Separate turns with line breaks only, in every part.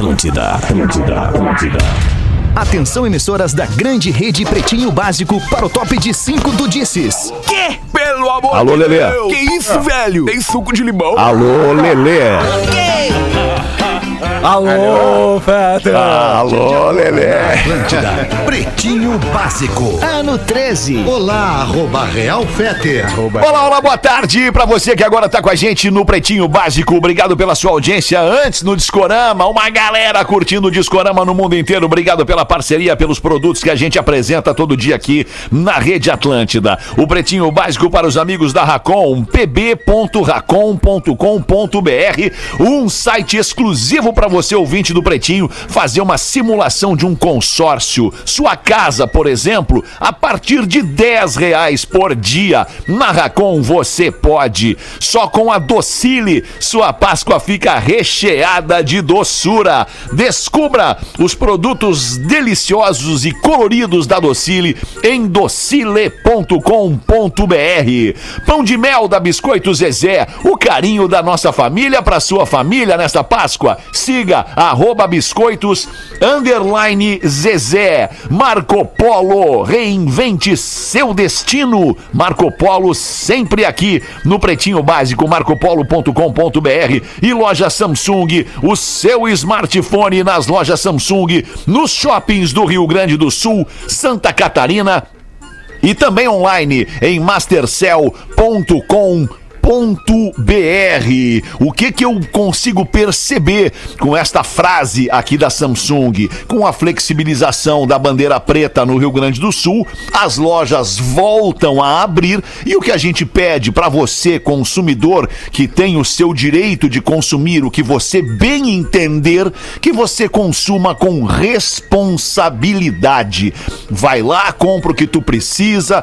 Atlântida, Atlântida, Atlântida. Atenção emissoras da grande rede Pretinho Básico para o top de 5 do Disses.
Quê? Pelo amor
Alô,
de
Lelê.
Deus. Que isso, velho? Tem suco de limão?
Alô, Lelê.
Alô, Feta!
Alô, Lelê.
Atlântida, Pretinho Básico.
Ano 13.
Olá, arroba Real Fete.
Olá, olá, boa tarde pra você que agora tá com a gente no Pretinho Básico. Obrigado pela sua audiência antes no Discorama. Uma galera curtindo o Discorama no mundo inteiro. Obrigado pela parceria, pelos produtos que a gente apresenta todo dia aqui na Rede Atlântida. O Pretinho Básico para os amigos da Racon, pb.racon.com.br, um site exclusivo para você, ouvinte do Pretinho, fazer uma simulação de um consórcio. Sua casa, por exemplo, a partir de 10 reais por dia. Na Racon você pode. Só com a Docile, sua Páscoa fica recheada de doçura. Descubra os produtos deliciosos e coloridos da Docile em docile.com.br. Pão de mel da Biscoito Zezé, o carinho da nossa família para sua família nesta Páscoa. Siga arroba biscoitos underline Zezé. Marco Polo, reinvente seu destino. Marco Polo sempre aqui no Pretinho Básico, marcopolo.com.br e loja Samsung, o seu smartphone nas lojas Samsung, nos shoppings do Rio Grande do Sul, Santa Catarina e também online em mastercell.com .br. O que que eu consigo perceber com esta frase aqui da Samsung? Com a flexibilização da bandeira preta no Rio Grande do Sul, as lojas voltam a abrir e o que a gente pede para você, consumidor, que tem o seu direito de consumir o que você bem entender, que você consuma com responsabilidade. Vai lá, compra o que tu precisa,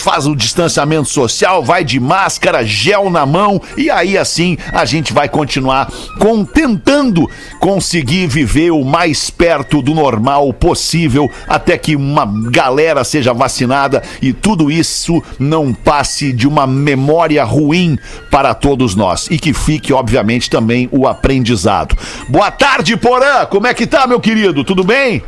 faz o distanciamento social, vai de máscara, gel na mão e aí assim a gente vai continuar com, tentando conseguir viver o mais perto do normal possível até que uma galera seja vacinada e tudo isso não passe de uma memória ruim para todos nós e que fique obviamente também o aprendizado. Boa tarde, Porã. Como é que tá, meu querido? Tudo bem?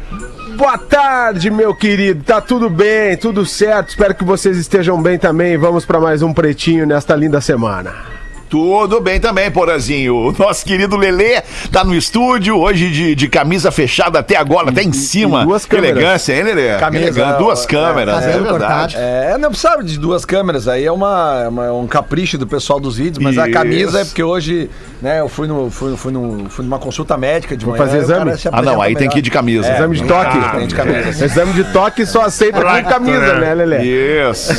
Boa tarde, meu querido. Tá tudo bem, tudo certo. Espero que vocês estejam bem também. Vamos para mais um pretinho nesta linda semana.
Tudo bem também, Porazinho. O nosso querido Lelê tá no estúdio, hoje de, de camisa fechada até agora, até em cima.
duas
Que
câmeras.
elegância, hein, Lelê?
Camisa.
Duas
é,
câmeras, é,
cabelo
verdade.
É, não precisava de duas câmeras, aí é uma, é uma- um capricho do pessoal dos vídeos, mas a
Isso.
camisa é porque hoje, né, eu fui, no, fui, fui, no, fui numa consulta médica de
Vou
manhã.
fazer exame?
Ah, não, aí tem
melhor.
que ir de camisa.
É,
Exame de toque.
Ah, tem de camisa.
Exame de toque só aceita com camisa, né, Lelê?
Isso.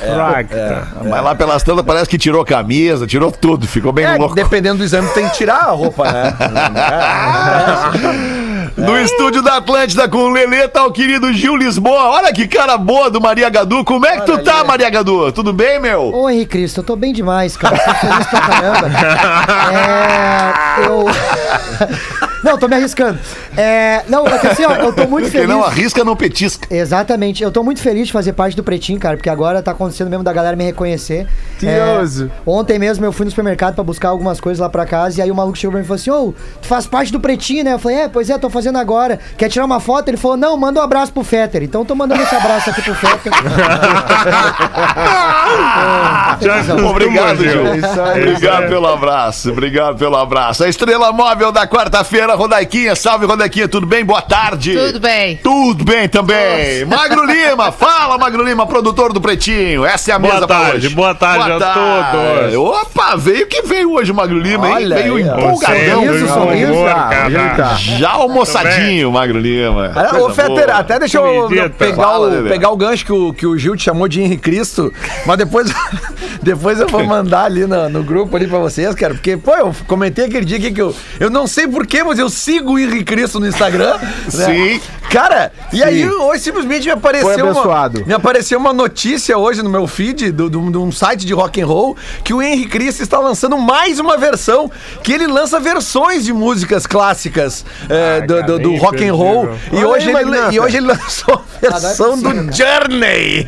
Fracta.
Mas lá pelas tantas parece que tirou camisa, tirou tudo, ficou bem
É,
louco.
dependendo do exame, tem que tirar a roupa, né?
No estúdio da Atlântida com o Lelê tá o querido Gil Lisboa. Olha que cara boa do Maria Gadu. Como é que tu
Olha
tá,
ali.
Maria Gadu? Tudo bem, meu?
Henrique Cristo, eu tô bem demais, cara. Tô feliz pra caramba. É, eu. Não, tô me arriscando. É, não, é que assim, ó, eu tô muito
Quem
feliz.
não arrisca, não petisca.
Exatamente, eu tô muito feliz de fazer parte do Pretinho, cara, porque agora tá acontecendo mesmo da galera me reconhecer.
Tioso.
É, ontem mesmo eu fui no supermercado pra buscar algumas coisas lá pra casa e aí o maluco chegou pra mim e falou assim: Ô, tu faz parte do Pretinho, né? Eu falei: É, pois é, tô fazendo agora. Quer tirar uma foto? Ele falou: Não, manda um abraço pro Fetter. Então eu tô mandando esse abraço aqui pro Fetter.
Obrigado, Gil.
É isso aí.
Obrigado pelo abraço, obrigado pelo abraço. A estrela móvel da quarta-feira, Rodaiquinha. Salve, Rodaiquinha, tudo bem? Boa tarde.
Tudo bem.
Tudo bem também. Magro Lima, fala, Magro Lima, produtor do Pretinho. Essa é a
Boa
mesa pra
tarde,
hoje.
boa tarde a todos.
Opa, veio que veio hoje o Magro Lima, hein?
Olha
Veio
aí,
empolgadão.
Sorriso, sorriso.
Humor,
Ah.
Já almoçadinho, Magro Lima.
Ah, Ô, Fetter,
boa.
até deixa eu pegar,
Fala,
o, pegar o gancho que o, que o Gil te chamou de Henrique Cristo, mas depois, depois eu vou mandar ali no, no grupo ali pra vocês, cara, porque, pô, eu comentei aquele dia aqui que eu, eu não sei porquê, mas eu sigo o Henrique Cristo no Instagram. né?
Sim.
Cara, e aí hoje simplesmente me apareceu, uma, me apareceu uma notícia hoje no meu feed de um site de rock and roll que o Henry Cristo está lançando mais uma versão, que ele lança versões de músicas clássicas é, do, do- do rock and roll. E
Olha
hoje,
aí,
ele,
Magnata.
e hoje ele lançou a versão do Journey.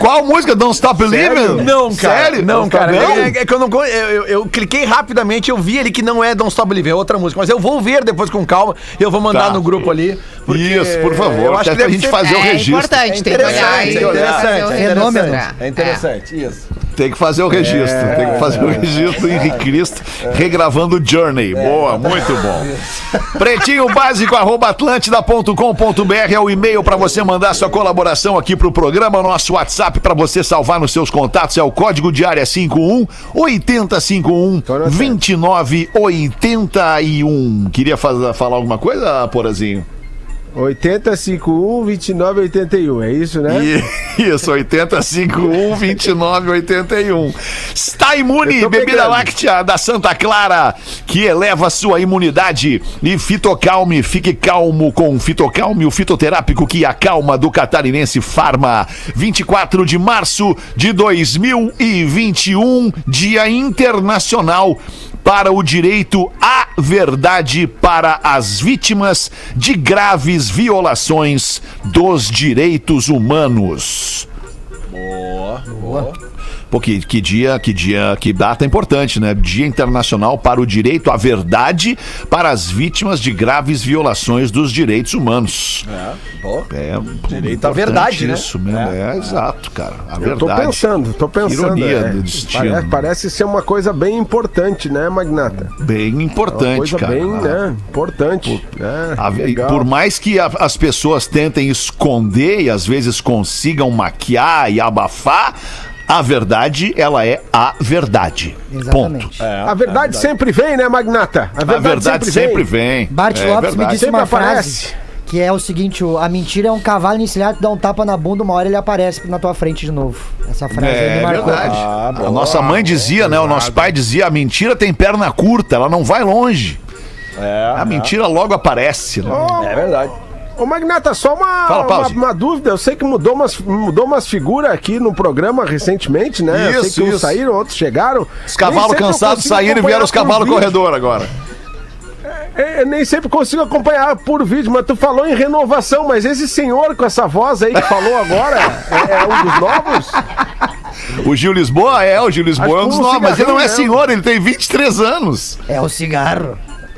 Qual música? Don't Stop Believing?
Não, cara.
Sério?
Não, cara.
Não?
É, é que eu não. Eu, eu- eu cliquei rapidamente, eu vi ali que não é Don't Stop Believing, é outra música. Mas eu vou ver depois com calma e eu vou mandar
Tá.
no grupo ali. porque
Isso, por favor.
Eu acho
até
que deve
gente
ser-
fazer o
É
registro.
importante, tem que olhar
é interessante, é interessante, é interessante, isso.
Tem que fazer o registro. tem que fazer o registro do Henrique Cristo regravando Journey. Boa, muito bom. Pretinho básico, arroba atlântida.com.br é o e-mail para você mandar sua colaboração aqui pro programa. Nosso WhatsApp para você salvar nos seus contatos é o código de área 51 8051 2981. Queria faz- falar alguma coisa, Porazinho?
8051 2981, é isso, né?
E- Isso, 8051 2981. Está imune, bebida
pegando.
láctea da Santa Clara, que eleva sua imunidade. E Fitocalme, fique calmo com Fitocalme, o fitoterápico que acalma do catarinense Farma. 24 de março de 2021, Dia Internacional para o direito à verdade para as vítimas de graves violações dos direitos humanos. Boa, boa. Pô, que, que dia, que dia, que data importante, né? Dia Internacional para o Direito à Verdade para as vítimas de graves violações dos direitos humanos. É,
Direito à verdade, né?
Isso mesmo, é, exato, cara. A
Eu tô
verdade.
pensando, tô pensando.
Ironia
é.
do destino.
Parece, parece ser uma coisa bem importante, né, Magnata?
Bem
Uma
importante,
coisa
cara.
bem, né, importante. né?
A-
Legal.
por mais que a- as pessoas tentem esconder e às vezes consigam maquiar e abafar, a verdade, ela é a verdade. Ponto.
Exatamente.
A verdade sempre vem, né, Magnata?
A verdade sempre vem.
Bart
É
Lopes me
verdade.
disse
Sempre
uma
aparece.
frase que é o seguinte: a mentira é um cavalo encilhado, tu dá um tapa na bunda, uma hora ele aparece na tua frente de novo. Essa frase aí
É
me marcou.
verdade. a nossa mãe dizia, né? O nosso pai dizia: a mentira tem perna curta, ela não vai longe. a mentira logo aparece. Né?
É verdade.
Ô, Magnata, só uma,
Fala,
uma, uma dúvida. Eu sei que mudou umas, mudou umas figuras aqui no programa recentemente, né? eu sei
Isso,
que uns
isso.
saíram, outros chegaram.
Os cavalos cansados saíram e vieram os cavalos corredor agora.
É, eu nem sempre consigo acompanhar por vídeo, mas tu falou em renovação, mas esse senhor com essa voz aí que falou agora é, é um dos novos?
O Gil Lisboa é, o Gil Lisboa é um
Acho
dos
um
novos, mas ele não é senhor, ele tem 23 anos.
É o cigarro.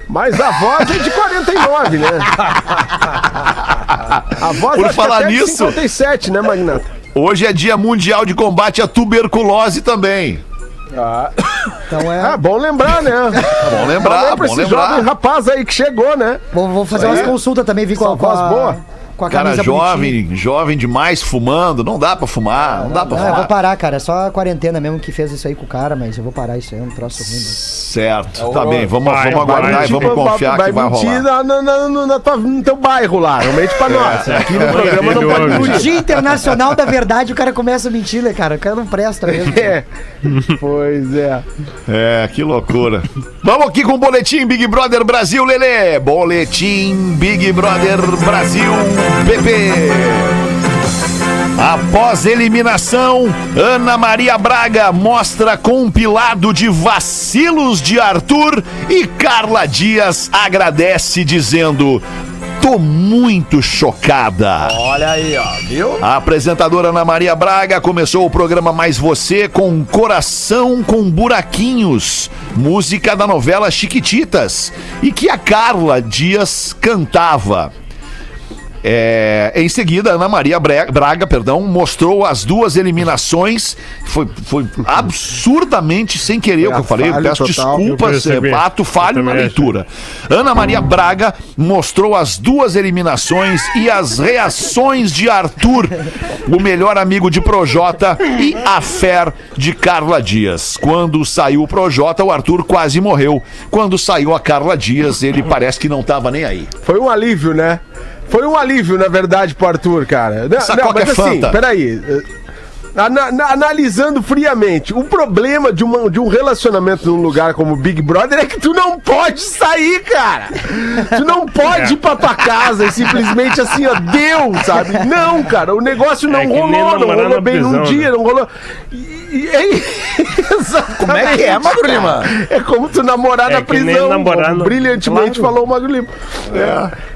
Mas a voz é de 49, né? A voz
Por falar
até de
nisso-
57, né, Magnata?
Hoje é dia mundial de combate à tuberculose também.
Então é.
Ah, bom lembrar, né?
Bom lembrar, bom
esse
lembrar.
jovem rapaz aí que chegou, né?
Vou, vou fazer umas consultas também, vir com, a-
voz boa.
Com a
Cara
camisa
jovem,
bonitinha.
jovem demais fumando, não dá pra fumar, não dá pra
Não, eu vou parar, cara. É só a quarentena mesmo que fez isso aí com o cara, mas eu vou parar isso aí, é um troço ruim. Né?
Certo, tá bem, vamos,
Vai,
vamos
vai,
aguardar e
Tipo,
vamos confiar que vai
mentir
rolar.
na- na- na- na tua- no teu bairro lá, realmente pra nós. Aqui no programa não pode
Maravilhoso.
No
mentir.
Dia Internacional da Verdade, o cara começa a mentir, né, cara? O cara não presta mesmo.
É. Pois é.
É, que loucura. Vamos aqui com o boletim Big Brother Brasil, Lelê. Boletim Big Brother Brasil, PP. Após eliminação, Ana Maria Braga mostra compilado de vacilos de Arthur e Carla Dias agradece dizendo: Tô muito chocada.
Olha aí, ó, viu?
A apresentadora Ana Maria Braga começou o programa Mais Você com Coração com Buraquinhos, música da novela Chiquititas, e que a Carla Dias cantava. É, em seguida, Ana Maria Bre- Braga, perdão, mostrou as duas eliminações. Foi, foi absurdamente sem querer o que eu falei. Eu peço
total.
desculpas,
Eu
é, ato falho na leitura. Ana Maria Braga mostrou as duas eliminações e as reações de Arthur, o melhor amigo de Projota, e a fé de Carla Dias. Quando saiu o Projota, o Arthur quase morreu. Quando saiu a Carla Dias, ele parece que não tava nem aí.
Foi um alívio, né? Foi um alívio, na verdade, pro Arthur, cara. Não,
Essa
não, mas
é
assim,
Fanta.
peraí. eh, ana- na- analisando friamente, o problema de, uma- de um relacionamento num lugar como Big Brother é que tu não pode sair, cara. Tu não pode ir pra tua casa e simplesmente assim, ó, deu, sabe? Não, cara, o negócio não
É que nem
rolou, não rolou bem num
prisão,
dia,
né?
não rolou. E, e é,
Como é que é, Magro Lima?
É como tu namorar
É
na prisão.
namorar no-
Brilhantemente
Claro.
falou o Magro Lima.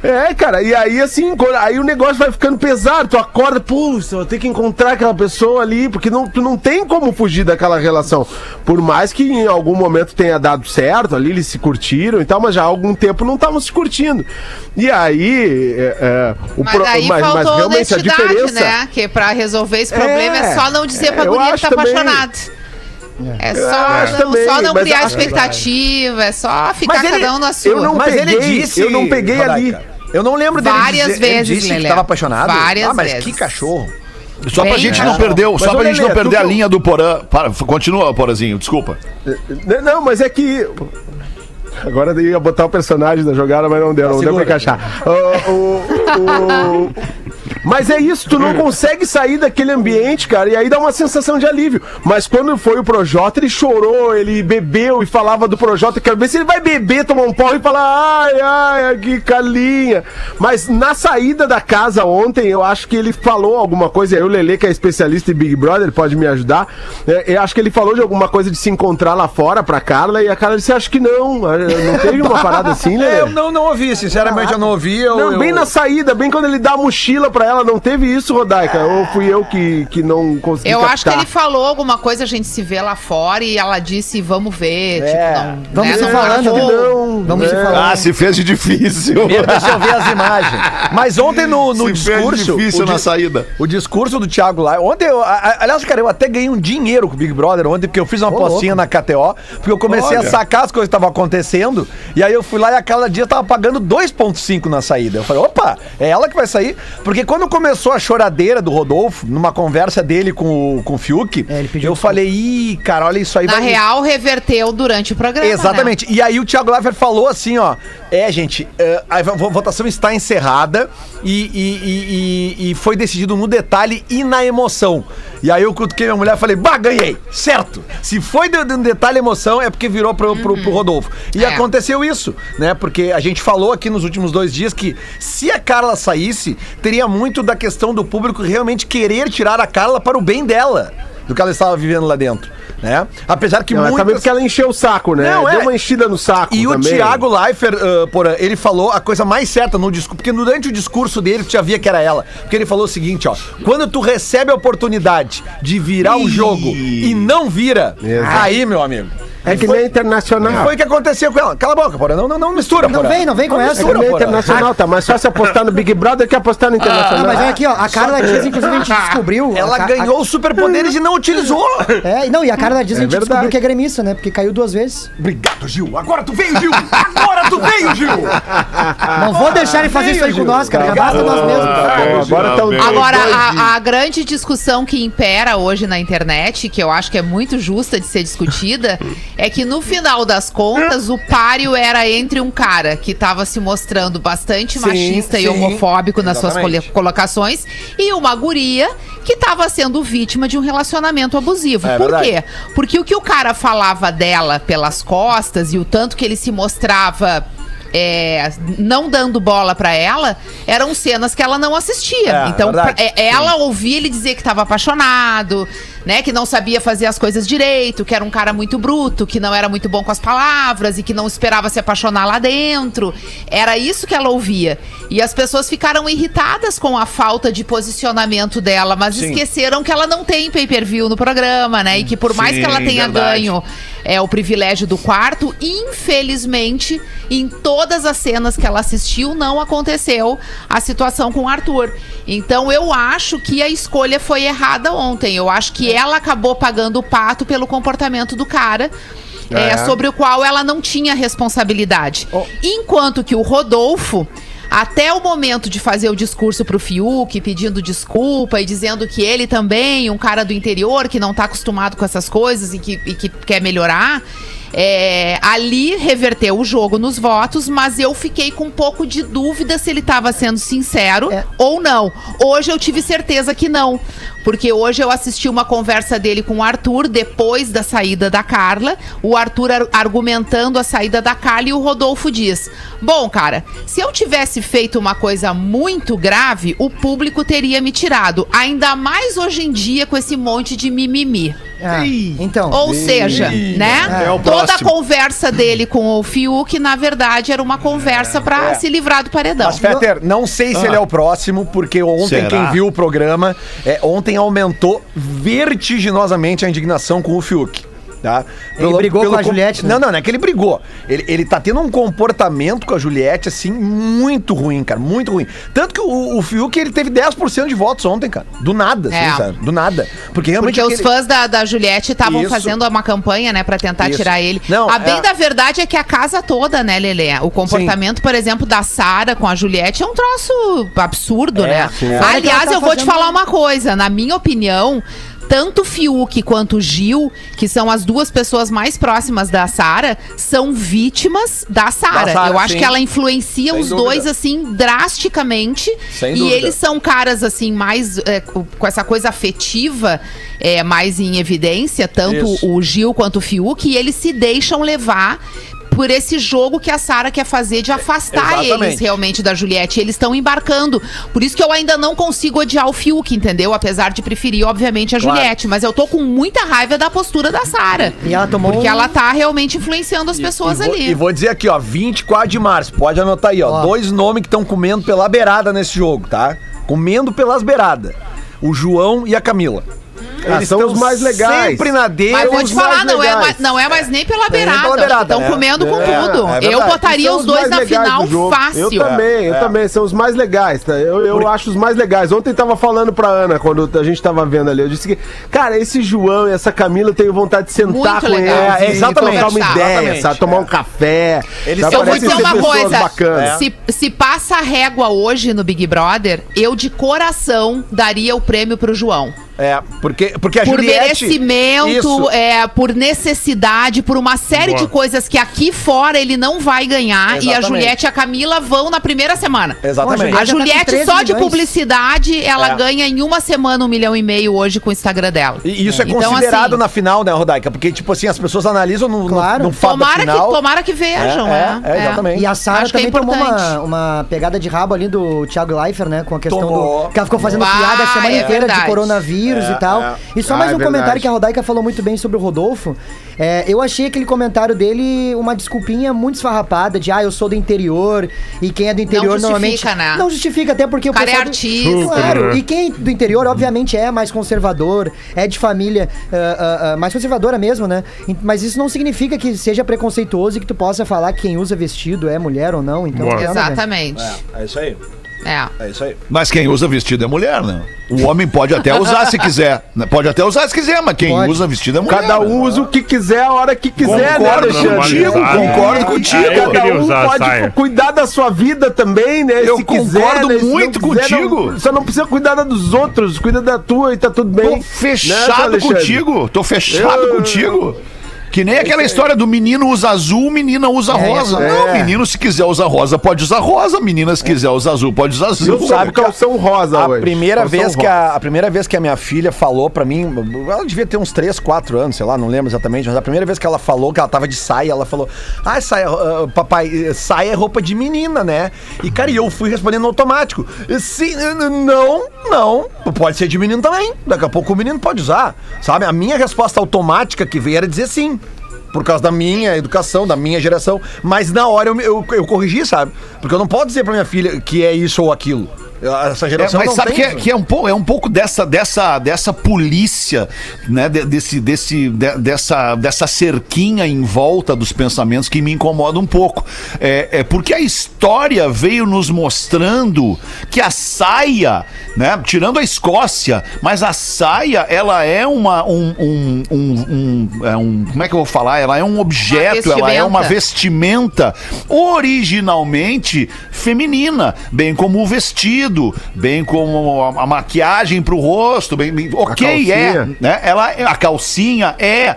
É. é, cara, e aí assim, aí o negócio vai ficando pesado, tu acorda, pô, eu tenho que encontrar aquela pessoa ali, porque não, tu não tem como fugir daquela relação. Por mais que em algum momento tenha dado certo, ali eles se curtiram e tal, mas já há algum tempo não estavam se curtindo. E aí, é, é, o
Mas
pro-
aí
mas- mas
faltou
realmente a
honestidade,
diferença-
né? Que pra resolver esse problema é,
É,
só não dizer pra guria que tá
também.
Apaixonado. É só,
acho
não,
também,
só não criar
a-
expectativa, é só ficar
ele-
cada um na sua.
eu não
Mas ele
peguei,
disse.
eu não peguei ali.
Eu não lembro dele
Várias
dizer, ele
vezes,
disse que
Lelé.
tava apaixonado.
Várias
ah, mas
vezes.
que cachorro.
Só pra
Bem,
gente
é.
não perder,
Mas,
só pra gente não perder a
que
linha do Porã. Para, continua, Porazinho, desculpa.
Não, mas é que. Agora eu ia botar o personagem da jogada, mas não deu, não deu pra
Segura.
encaixar. O- o- o- Mas é isso, tu não consegue sair daquele ambiente, cara, e aí dá uma sensação de alívio. Mas quando foi o Projota, ele chorou, ele bebeu e falava do Projota. Quero ver se ele vai beber, tomar um pau e falar, ai, ai, que calinha. Mas na saída da casa ontem, eu acho que ele falou alguma coisa. Eu, Lele, que é especialista em Big Brother, pode me ajudar. É, Eu acho que ele falou de alguma coisa de se encontrar lá fora pra Carla, e a Carla disse, acho que não. Não teve uma parada assim,
É, eu não, não ouvi, sinceramente eu não ouvi. Eu,
Não,
eu-
bem na saída, bem quando ele dá a mochila pra ela, não teve isso, Rodaica? Ou fui eu que, que não consegui
Eu acho que
captar?
ele falou alguma coisa, a gente se vê lá fora e ela disse, vamos ver.
É.
Tipo, não,
Vamos
né,
se falando?
Não,
Vamos se
é.
falando.
Ah, se fez de difícil.
Primeiro, deixa eu ver as imagens. Mas ontem no, no
Se fez
discurso.
difícil
o
na
di-
saída.
O discurso do Thiago lá. Ontem, eu, a- a- aliás, cara, eu até ganhei um dinheiro com o Big Brother ontem, porque eu fiz uma apostinha na KTO, porque eu comecei a
Olha.
sacar as coisas que estavam acontecendo, e aí eu fui lá e a Carla Dias tava pagando 2,5 na saída. Eu falei, opa, é ela que vai sair. Porque quando começou a choradeira do Rodolfo, numa conversa dele com, o- com o Fiuk,
É, ele pediu
eu falei, ih, cara, olha isso aí.
Na real, reverteu durante o programa. né?
Exatamente. E aí o Thiago Leifert falou assim, ó. É, gente, é, a vo- votação está encerrada e, e- e- e- e foi decidido no detalhe e na emoção. E aí eu cutuquei minha mulher e falei, bah, ganhei! Certo! Se foi de, de um detalhe e emoção, é porque virou pro, pro, pro Rodolfo. E
É.
aconteceu isso, né? Porque a gente falou aqui nos últimos dois dias que se a Carla saísse, teria muito da questão do público realmente querer tirar a Carla para o bem dela. Do que ela estava vivendo lá dentro, né? Apesar que
Não, é também porque ela encheu o saco, né?
Não, é.
Deu uma enchida no saco
E o
também.
Thiago Leifert, porra, ele falou a coisa mais certa no discurso, porque durante o discurso dele tu já via que era ela. Porque ele falou o seguinte, ó: quando tu recebe a oportunidade de virar o jogo e não vira,
Exato.
aí, meu amigo.
É que nem internacional.
Foi o que aconteceu com ela. Cala a boca, porra. Não, não, não mistura,
Não
porra.
vem, não vem com essa.
É que
mistura,
nem internacional, tá mais fácil apostar no Big Brother que apostar no
Não,
internacional.
mas olha aqui, ó, a Carla Dias, inclusive, a gente descobriu.
Ela
a,
ganhou os superpoderes e não utilizou.
A, é, não, e a Carla Dias a
É
gente
verdade.
descobriu que é gremista, né? Porque caiu duas vezes.
Obrigado, Gil. Agora tu veio, Gil. Agora tu veio, Gil.
Não vou deixar ele fazer isso aí com nós, cara. Basta nós mesmos.
Tá agora estão
Agora, a, a grande discussão que impera hoje na internet, que eu acho que é muito justa de ser discutida, é que no final das contas, o páreo era entre um cara que estava se mostrando bastante
Sim,
machista e
sim.
homofóbico nas suas
Exatamente.
cole- colocações, e uma guria que estava sendo vítima de um relacionamento abusivo.
É
Por
verdade.
quê? Porque o que o cara falava dela pelas costas e o tanto que ele se mostrava é, não dando bola pra ela, eram cenas que ela não assistia.
É,
então,
verdade.
pra- é, ela ouvia ele dizer que estava apaixonado, né? Que não sabia fazer as coisas direito, que era um cara muito bruto, que não era muito bom com as palavras e que não esperava se apaixonar lá dentro. Era isso que ela ouvia. E as pessoas ficaram irritadas com a falta de posicionamento dela, mas
Sim.
esqueceram que ela não tem pay-per-view no programa, né? E que por mais
Sim,
que ela tenha
verdade.
ganho é, o privilégio do quarto, infelizmente, em todas as cenas que ela assistiu, não aconteceu a situação com o Arthur. Então eu acho que a escolha foi errada ontem. Eu acho que ela acabou pagando o pato pelo comportamento do cara. é,
É.
sobre o qual ela não tinha responsabilidade. Enquanto que o Rodolfo, até o momento de fazer o discurso pro Fiuk, pedindo desculpa e dizendo que ele também, um cara do interior que não tá acostumado com essas coisas e que, e que quer melhorar, É, ali reverteu o jogo nos votos, mas eu fiquei com um pouco de dúvida se ele estava sendo sincero
É.
ou não. Hoje eu tive certeza que não. Porque hoje eu assisti uma conversa dele com o Arthur depois da saída da Carla. O Arthur ar- argumentando a saída da Carla e o Rodolfo diz: Bom, cara, se eu tivesse feito uma coisa muito grave, o público teria me tirado. Ainda mais hoje em dia com esse monte de mimimi.
Ah, então.
Ou seja, né?
É o
Toda a conversa dele com o Fiuk, na verdade, era uma conversa pra se livrar do paredão.
Mas, Fetter, não sei se ele é o próximo, porque ontem
Será?
quem viu o programa, é, ontem aumentou vertiginosamente a indignação com o Fiuk. Tá?
Ele brigou com a
com-
Juliette, né?
Não, não, não é que ele brigou. Ele, ele tá tendo um comportamento com a Juliette, assim, muito ruim, cara. Muito ruim. Tanto que o, o Fiuk, ele teve 10% de votos ontem, cara. Do nada, assim,
É.
sabe? Do nada. Porque realmente.
Porque os
aquele-
fãs da, da Juliette estavam fazendo uma campanha, né, pra tentar
Isso.
tirar ele.
Não,
a bem
é-
da verdade é que a casa toda, né, Lelê? O comportamento, por exemplo, da Sara com a Juliette é um troço absurdo,
É,
né?
sim, é.
Aliás,
ela tá
eu vou te falar uma coisa. Na minha opinião, tanto o Fiuk quanto o Gil, que são as duas pessoas mais próximas da Sara, são vítimas da Sara. Eu acho
sim.
que ela influencia
Sem
os
dúvida.
dois, assim, drasticamente.
Sem
e
dúvida.
eles são caras, assim, mais é, com com essa coisa afetiva é, mais em evidência, tanto
Isso.
o Gil quanto o Fiuk, e eles se deixam levar por esse jogo que a Sara quer fazer de afastar
Exatamente.
eles realmente da Juliette. Eles estão embarcando. Por isso que eu ainda não consigo odiar o Fiuk, entendeu? Apesar de preferir, obviamente, a
Claro.
Juliette. Mas eu tô com muita raiva da postura da Sara.
E ela tomou
Porque
um-
ela tá realmente influenciando as pessoas
e vou,
ali.
E vou dizer aqui, ó, 24 de março, pode anotar aí, ó.
Ó.
Dois nomes que estão comendo pela beirada nesse jogo, tá? Comendo pelas beiradas. O João e a Camila.
Ah, são
tão
os mais legais.
Sempre na dele.
Mas vou te falar, não é, mais, não é mais nem pela beirada.
beirada,
Estão
né?
comendo com
É,
tudo.
é
eu botaria
São
os dois na final fácil.
Eu também, eu
É.
também. São os mais legais, tá? Eu, eu acho os mais legais. Ontem tava falando pra Ana, quando a gente tava vendo ali, eu disse que, cara, esse João e essa Camila eu tenho vontade de sentar
Muito
com
legal.
eles
É,
e
exatamente.
trocar uma ideia,
Exatamente.
sabe? Tomar
É.
um café.
Eles são
Eu vou dizer uma coisa.
bacanas.
Se, se passa a régua hoje no Big Brother, eu de coração daria o prêmio pro João.
É, porque, porque a
Por
Juliette...
merecimento,
Isso.
é, por necessidade, por uma série de coisas que aqui fora ele não vai ganhar. E a
Exatamente.
Juliette e a Camila vão na primeira semana.
Exatamente.
A
já tá com
Juliette,
13
só de
milhões.
publicidade, ela
É.
ganha em uma semana um milhão e meio hoje com o Instagram dela.
E isso é
Então,
considerado
assim,
na final, né, Rodaica? Porque, tipo assim, as pessoas analisam no, no-
Claro.
no, fato da
Tomara que,
final.
tomara que vejam,
É,
né?
é, é, exatamente.
E a Sara
que é
também tomou uma, uma pegada de rabo ali do Thiago Leifert, né? Com a questão
Tomou.
do. Que ela ficou fazendo
Ah,
piada a semana
é
inteira de coronavírus
É,
e tal.
é.
E só
Ah,
mais
é
um
verdade.
comentário que a Rodaica falou muito bem sobre o Rodolfo. É, eu achei aquele comentário dele uma desculpinha muito esfarrapada de ah, eu sou do interior e quem é do interior
justifica,
normalmente.
né?
Não justifica, até porque
O cara é
pessoal do-
artista.
Claro, e quem do interior, obviamente, é mais conservador, é de família ah, ah, ah, mais conservadora mesmo, né? Mas isso não significa que seja preconceituoso e que tu possa falar que quem usa vestido é mulher ou não. Então,
Boa.
Exatamente.
É isso aí.
É.
É isso aí.
Mas quem usa vestido é mulher, né? O homem pode até usar se quiser. né? Pode até usar se quiser, mas quem
Pode.
usa vestido é mulher.
Cada um
né?
usa o que quiser, a hora que quiser, né,
Concordo
Alexandre?
contigo,
Sabe?
concordo contigo.
eu
Cada
queria
um
usar a
pode
saia.
cuidar da sua vida também, né?
Eu
se quiser,
concordo
né? Se não
muito
quiser,
contigo.
Não, só não precisa cuidar da dos outros, cuida da tua e tá tudo bem.
Tô
Né,
fechado
Alexandre?
contigo. Tô fechado
Eu-
contigo. Que nem aquela história do menino usa azul, menina usa rosa.
é.
Não, menino se quiser usar rosa, pode usar rosa. Menina se quiser usar azul, pode usar azul.
Eu sabe calção rosa
A
hoje.
primeira,
Calção
vez que
rosa.
a, a primeira vez que a minha filha falou pra mim, ela devia ter uns 3, 4 anos, sei lá, não lembro exatamente, mas a primeira vez que ela falou que ela tava de saia, ela falou: Ah, saia, ah, papai, eh, saia é roupa de menina, né? E, cara, e eu fui respondendo automático: Sim, não, não, pode ser de menino também. Daqui a pouco o menino pode usar, sabe? A minha resposta automática que veio era dizer sim. Por causa da minha educação, da minha geração. Mas na hora eu, eu, eu corrigi, sabe? Porque eu não posso dizer pra minha filha que é isso ou aquilo. Essa
É,
geração
mas
não
sabe
tem
que é, que é um pouco, é um pouco dessa, dessa, dessa polícia, né? de- desse, desse, de- dessa, dessa cerquinha em volta dos pensamentos que me incomoda um pouco. É, é porque a história veio nos mostrando que a saia, né? Tirando a Escócia, mas a saia, ela é uma. Um, um, um, um- é um- como é que eu vou falar? Ela é um objeto, ela é uma
vestimenta.
vestimenta originalmente feminina, bem como o vestido vestido, bem como a, a maquiagem pro rosto, bem, bem- ok, é, né? Ela, a calcinha é.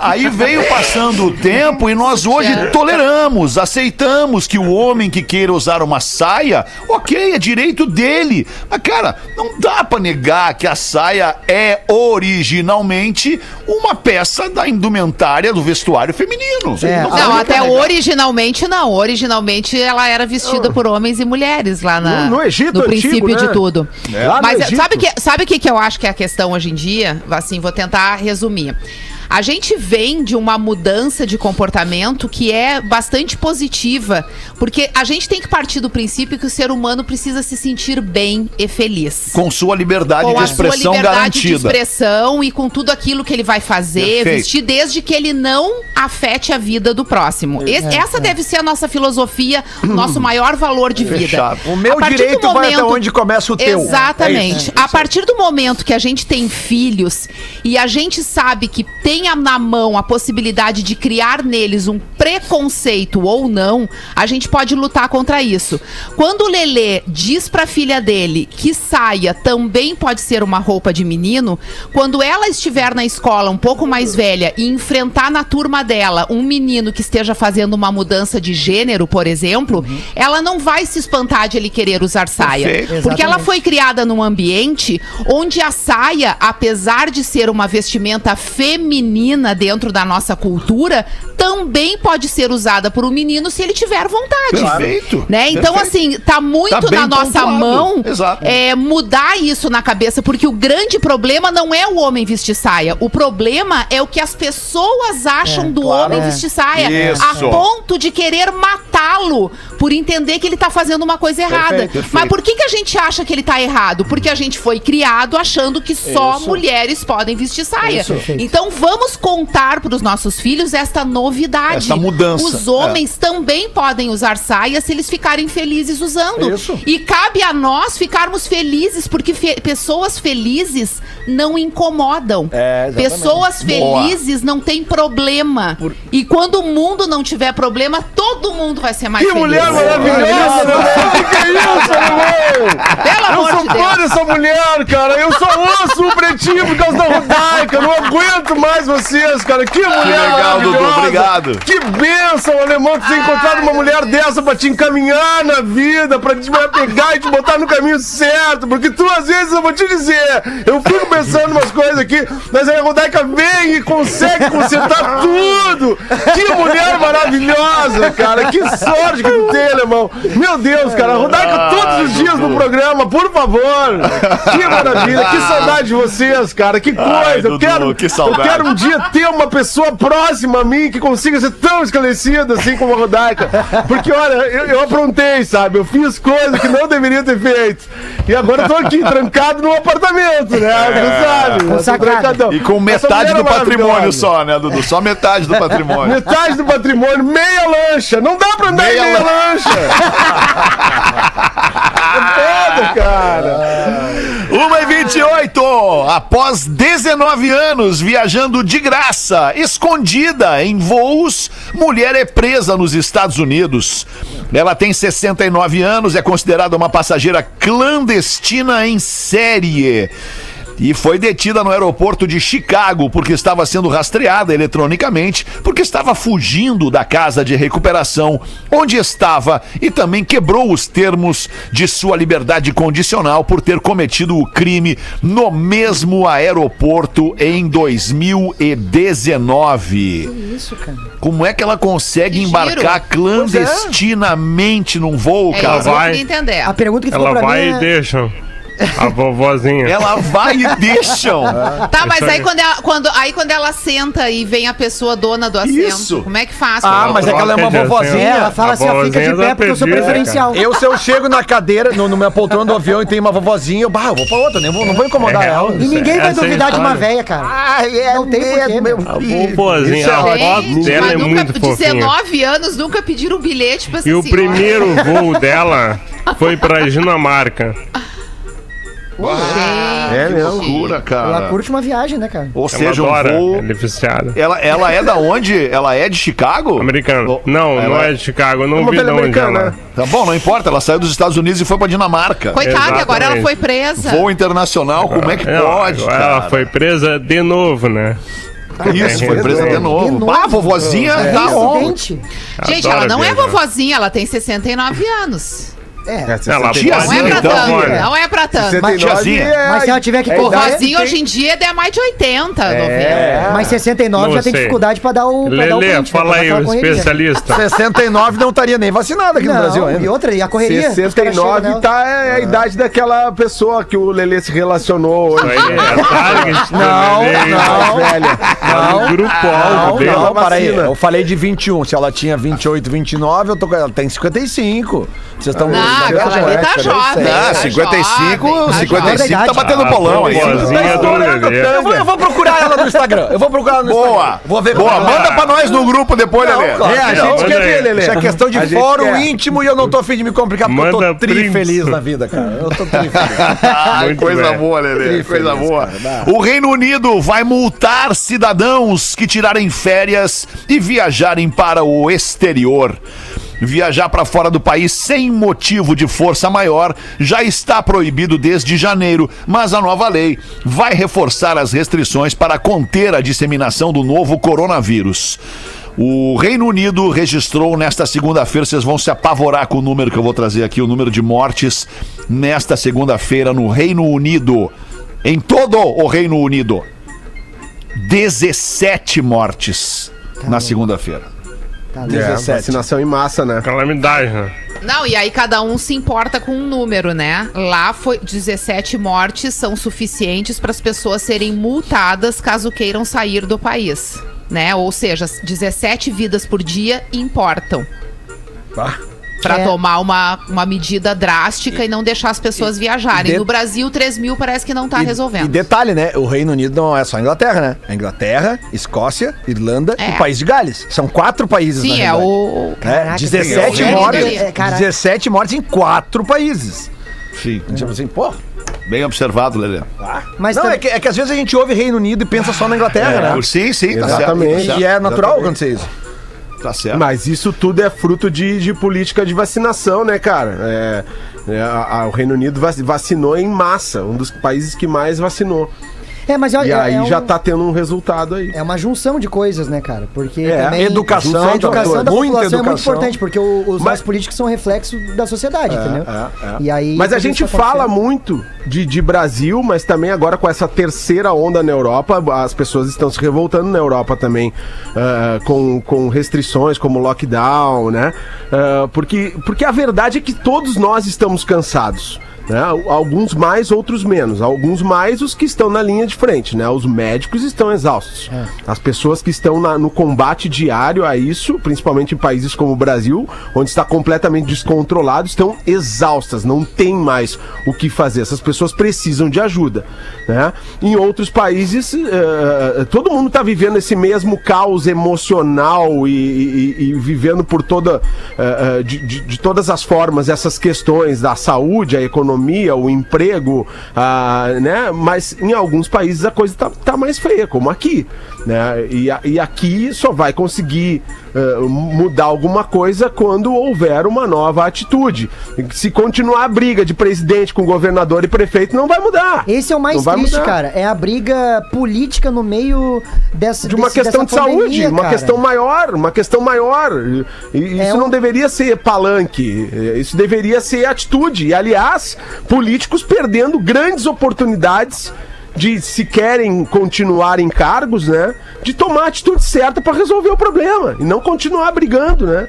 Aí veio passando o tempo e nós hoje toleramos, aceitamos que o homem que queira usar uma saia, ok, é direito dele. Mas, cara, não dá pra negar que a saia é originalmente uma peça da indumentária do vestuário feminino.
É,
Não
Não, até originalmente não. Originalmente ela era vestida por homens e mulheres lá na,
No- no Egito
no
antigo,
princípio
né?
de tudo.
No
Mas sabe que sabe o que, que eu acho que é a questão hoje em dia? Assim, vou tentar resumir. A gente vem de uma mudança de comportamento que é bastante positiva, porque a gente tem que partir do princípio que o ser humano precisa se sentir bem e feliz
Com sua liberdade
com
de
a
expressão
sua liberdade de
garantida.
expressão e com tudo aquilo que ele vai fazer,
Perfeito.
vestir, desde que ele não afete a vida do próximo.
É,
essa deve ser a nossa filosofia, o nosso maior valor de vida.
Fechado.
O meu direito vai até onde começa o teu.
Exatamente.
É
a partir do momento que a gente tem filhos e a gente sabe que tem a- na mão a possibilidade de criar neles um preconceito ou não, a gente pode lutar contra isso. Quando o Lelê diz pra filha dele que saia também pode ser uma roupa de menino, quando ela estiver na escola um pouco mais velha e enfrentar na turma dela um menino que esteja fazendo uma mudança de gênero, por exemplo, ela não vai se espantar de ele querer usar saia.
Perfeito.
Porque ela
Exatamente.
foi criada num ambiente onde a saia, apesar de ser uma vestimenta feminina dentro da nossa cultura, também pode ser usada por um menino se ele tiver vontade.
Perfeito.
Né? Então,
Perfeito.
assim, tá muito
Tá
na nossa
pontuado.
mão é, mudar isso na cabeça, porque o grande problema não é o homem vestir saia. O problema é o que as pessoas acham do homem vestir saia.
Isso.
A ponto de querer matá-lo por entender que ele tá fazendo uma coisa errada.
Perfeito, perfeito.
Mas por que, que a gente acha que ele tá errado? Porque a gente foi criado achando que só mulheres podem vestir saia. Então vamos contar para os nossos filhos esta novidade.
Essa mudança.
Os homens também podem usar saia se eles ficarem felizes usando.
Isso.
E cabe a nós ficarmos felizes, porque fe- pessoas felizes não incomodam.
É,
pessoas
Boa.
felizes não têm problema. E quando o mundo não tiver problema, todo mundo vai ser mais
Que
feliz.
mulher maravilhosa, meu irmão! O que, que é isso, meu?
Pelo
Eu
amor
sou
de
fã
Deus.
dessa mulher, cara. Eu pretinho por causa da Rodaica. Não aguento mais vocês, cara. Que mulher
legal, Dudu.
maravilhosa.
Obrigado.
Que bênção, alemão, ter encontrado uma mulher dessa pra te encaminhar na vida, pra te pegar e te botar no caminho certo. Porque tu, às vezes, eu vou te dizer, eu fico pensando umas coisas aqui, mas aí a Rodaica vem e consegue consertar tudo. Que mulher maravilhosa, cara. Que sorte que tu tem, alemão. Meu Deus, cara. A Rodaica todos os dias no programa, por favor. Que maravilha. Que saudade de vocês, cara. Que coisa.
Ai,
eu,
Dudu,
quero,
que
eu quero um dia ter uma pessoa próxima a mim que consiga ser tão esclarecida assim como a Rodaica. Porque, olha, eu, eu aprontei, sabe? Eu fiz coisas que não deveria ter feito. E agora eu tô aqui, trancado num apartamento, né? Tu sabe? Eu trancadão.
E com metade do
é
patrimônio só, né, Dudu? Só metade do patrimônio.
Metade do patrimônio, meia lancha. Não dá pra andar
Meia
em meia
lan-
lancha. é foda, cara.
1 e 28 Após 19 anos viajando de graça, escondida em voos, mulher é presa nos Estados Unidos. Ela tem 69 anos, é considerada uma passageira clandestina em série. E foi detida no aeroporto de Chicago porque estava sendo rastreada eletronicamente, porque estava fugindo da casa de recuperação onde estava e também quebrou os termos de sua liberdade condicional por ter cometido o crime no mesmo aeroporto em 2019.
Isso, cara.
Como é que ela consegue
Que
embarcar
giro.
clandestinamente num voo,
É
cara?
isso que eu
vai.
A pergunta que
Ela vai
mim
e
é...
deixa a vovozinha.
Ela vai e deixam.
Tá, mas aí quando, ela, quando, aí quando ela senta e vem a pessoa dona do assento,
Isso.
como é que faz?
Ah, mas é que ela é uma
Troca de
vovozinha.
É, ela fala
A
assim, ó, fica de pé porque eu sou preferencial.
Eu, se eu chego na cadeira, no, no minha poltrona do avião e tem uma vovozinha, eu, bah, eu vou pra outra, vou, não vou incomodar
É
ela.
real.
E ninguém vai
é a
duvidar de uma véia, cara.
Ai, é
Não tem porquê,
meu
meu.
A
filho.
vovozinha,
Isso é
a foto dela é
nunca,
muito fofinha.
19 anos, nunca pediram um bilhete pra essa
E o primeiro voo dela foi pra Dinamarca.
É mesmo.
loucura,
Ela
cara.
curte uma viagem, né, cara?
Ou
Ela
seja, um
adora,
voo.
ele é.
Ela, ela é da onde? Ela é de Chicago?
Americano.
Oh,
Não,
ela
não é de Chicago. Eu não
Uma
vi de onde
americana,
ela.
né?
Tá bom, não importa. Ela saiu dos Estados Unidos e foi pra Dinamarca.
Coitada, agora ela foi presa.
Voo internacional, como é que
Não,
pode,
agora
cara?
ela foi presa de novo, né?
Isso, foi presa de novo.
De novo.
Ah, a vovozinha
É,
tá on.
Gente,
Adora
ela não é vovozinha, ela tem 69 anos.
É.
Ela
Não é
Tiazinha,
pra
então,
tanto,
olha.
não é pra tanto.
Mas-
Tiazinha.
é
Mas se ela tiver que
é
correr.
Vovozinha hoje em dia é mais de 80, 90.
É.
Mas 69
Não
já tem
sei.
dificuldade pra dar o. pra dar o
Lele,
print, né,
fala aí, o especialista.
69 não estaria nem vacinado aqui no Brasil
Não, e
ainda.
outra, e a correria? Os caras chegam
69
nela.
tá é a idade daquela pessoa que o Lelê se relacionou hoje.
aí é
Não, não.
velha.
tá no grupo alvo
Não, não, para aí. Eu falei de 21. Se ela tinha 28, 29, eu tô com ela. Tem 55. Vocês estão
Não, aquela ali tá jovem.
Ah,
tá
55,
jovem, tá
55 tá
jovem.
batendo bolão aí.
do Lelê.
Eu vou, eu vou procurar ela no Instagram. Eu vou procurar no
Boa,
Instagram. Vou ver
boa. Manda pra nós no grupo depois, Lelê.
claro.
É, a
Não,
gente quer
aí.
ver, Lelê.
Isso é questão de fórum
quer.
íntimo e eu não tô afim de me complicar porque eu tô tri
prints.
feliz na vida, cara. Eu tô tri feliz.
Ai,
Muito
coisa
bem.
boa, Lelê.
Tri
Coisa
feliz,
boa. O Reino Unido vai multar cidadãos que tirarem férias e viajarem para o exterior. Viajar para fora do país sem motivo de força maior já está proibido desde janeiro, mas a nova lei vai reforçar as restrições para conter a disseminação do novo coronavírus. O Reino Unido registrou nesta segunda-feira, vocês vão se apavorar com o número que eu vou trazer aqui, o número de mortes nesta segunda-feira no Reino Unido. Em todo o Reino Unido. 17 mortes na segunda-feira.
Tá
É,
17.
vacinação em massa, né?
Calamidade, né?
Não, e aí cada um se importa com um número, né? Lá foi 17 mortes são suficientes para as pessoas serem multadas caso queiram sair do país, né? Ou seja, 17 vidas por dia importam. Pra
É.
tomar uma, uma medida drástica e não deixar as pessoas viajarem.
de-
No Brasil, 3 mil parece que não tá
E-
resolvendo.
E detalhe, né? O Reino Unido não é só a Inglaterra, né? É Inglaterra, Escócia, Irlanda
É.
e o País de Gales. São quatro países,
Sim,
na
é
realidade.
o.
É,
Caraca,
17
tem-
mortes.
É,
caraca.
17 mortes em quatro países.
Sim.
Tipo assim, pô.
Bem observado, Lelê.
Mas
Não,
tam-
é que, é que às vezes a gente ouve Reino Unido e pensa só na Inglaterra, né?
Sim, sim, tá
Exatamente.
certo.
E é natural
Exatamente.
acontecer isso.
Tá certo.
Mas isso tudo é fruto de, de política de vacinação, né, cara? É, é, a- a- o Reino Unido vac- vacinou em massa, um dos países que mais vacinou.
É, mas
E
é,
aí
é
já
um-
tá tendo um resultado aí.
É uma junção de coisas, né, cara? Porque
É,
também
educação,
a educação da
muita
população é muito
educação.
importante, porque os
Mas-
políticos são reflexo da sociedade, entendeu?
É, é.
E aí,
mas a gente fala muito de, de Brasil, mas também agora com essa terceira onda na Europa, as pessoas estão se revoltando na Europa também, ah, com, com restrições como lockdown, né? Ah, porque, porque a verdade é que todos nós estamos cansados. Né? Alguns mais, outros menos. Alguns mais os que estão na linha de frente, né? Os médicos estão exaustos. As pessoas que estão na- no combate diário a isso, principalmente em países como o Brasil, onde está completamente descontrolado, estão exaustas, não tem mais o que fazer. Essas pessoas precisam de ajuda. Né? Em outros países, eh, todo mundo está vivendo esse mesmo caos emocional e, e- e vivendo por toda eh, de, de- de todas as formas essas questões da saúde, a economia, o emprego, né? Mas em alguns países a coisa tá, tá mais feia, como aqui, né? E, a- e aqui só vai conseguir eh, mudar alguma coisa quando houver uma nova atitude. Se continuar a briga de presidente com governador e prefeito, não vai mudar.
Esse é o mais triste,
mudar.
cara. É a briga política no meio dessa
de uma
desse-
questão de
pandemia,
saúde, uma
cara.
questão maior, uma questão maior. E-
É
isso
um-
não deveria ser palanque, isso deveria ser atitude. E aliás, políticos perdendo grandes oportunidades de se querem continuar em cargos, né? De tomar a atitude certa para resolver o problema e não continuar brigando, né?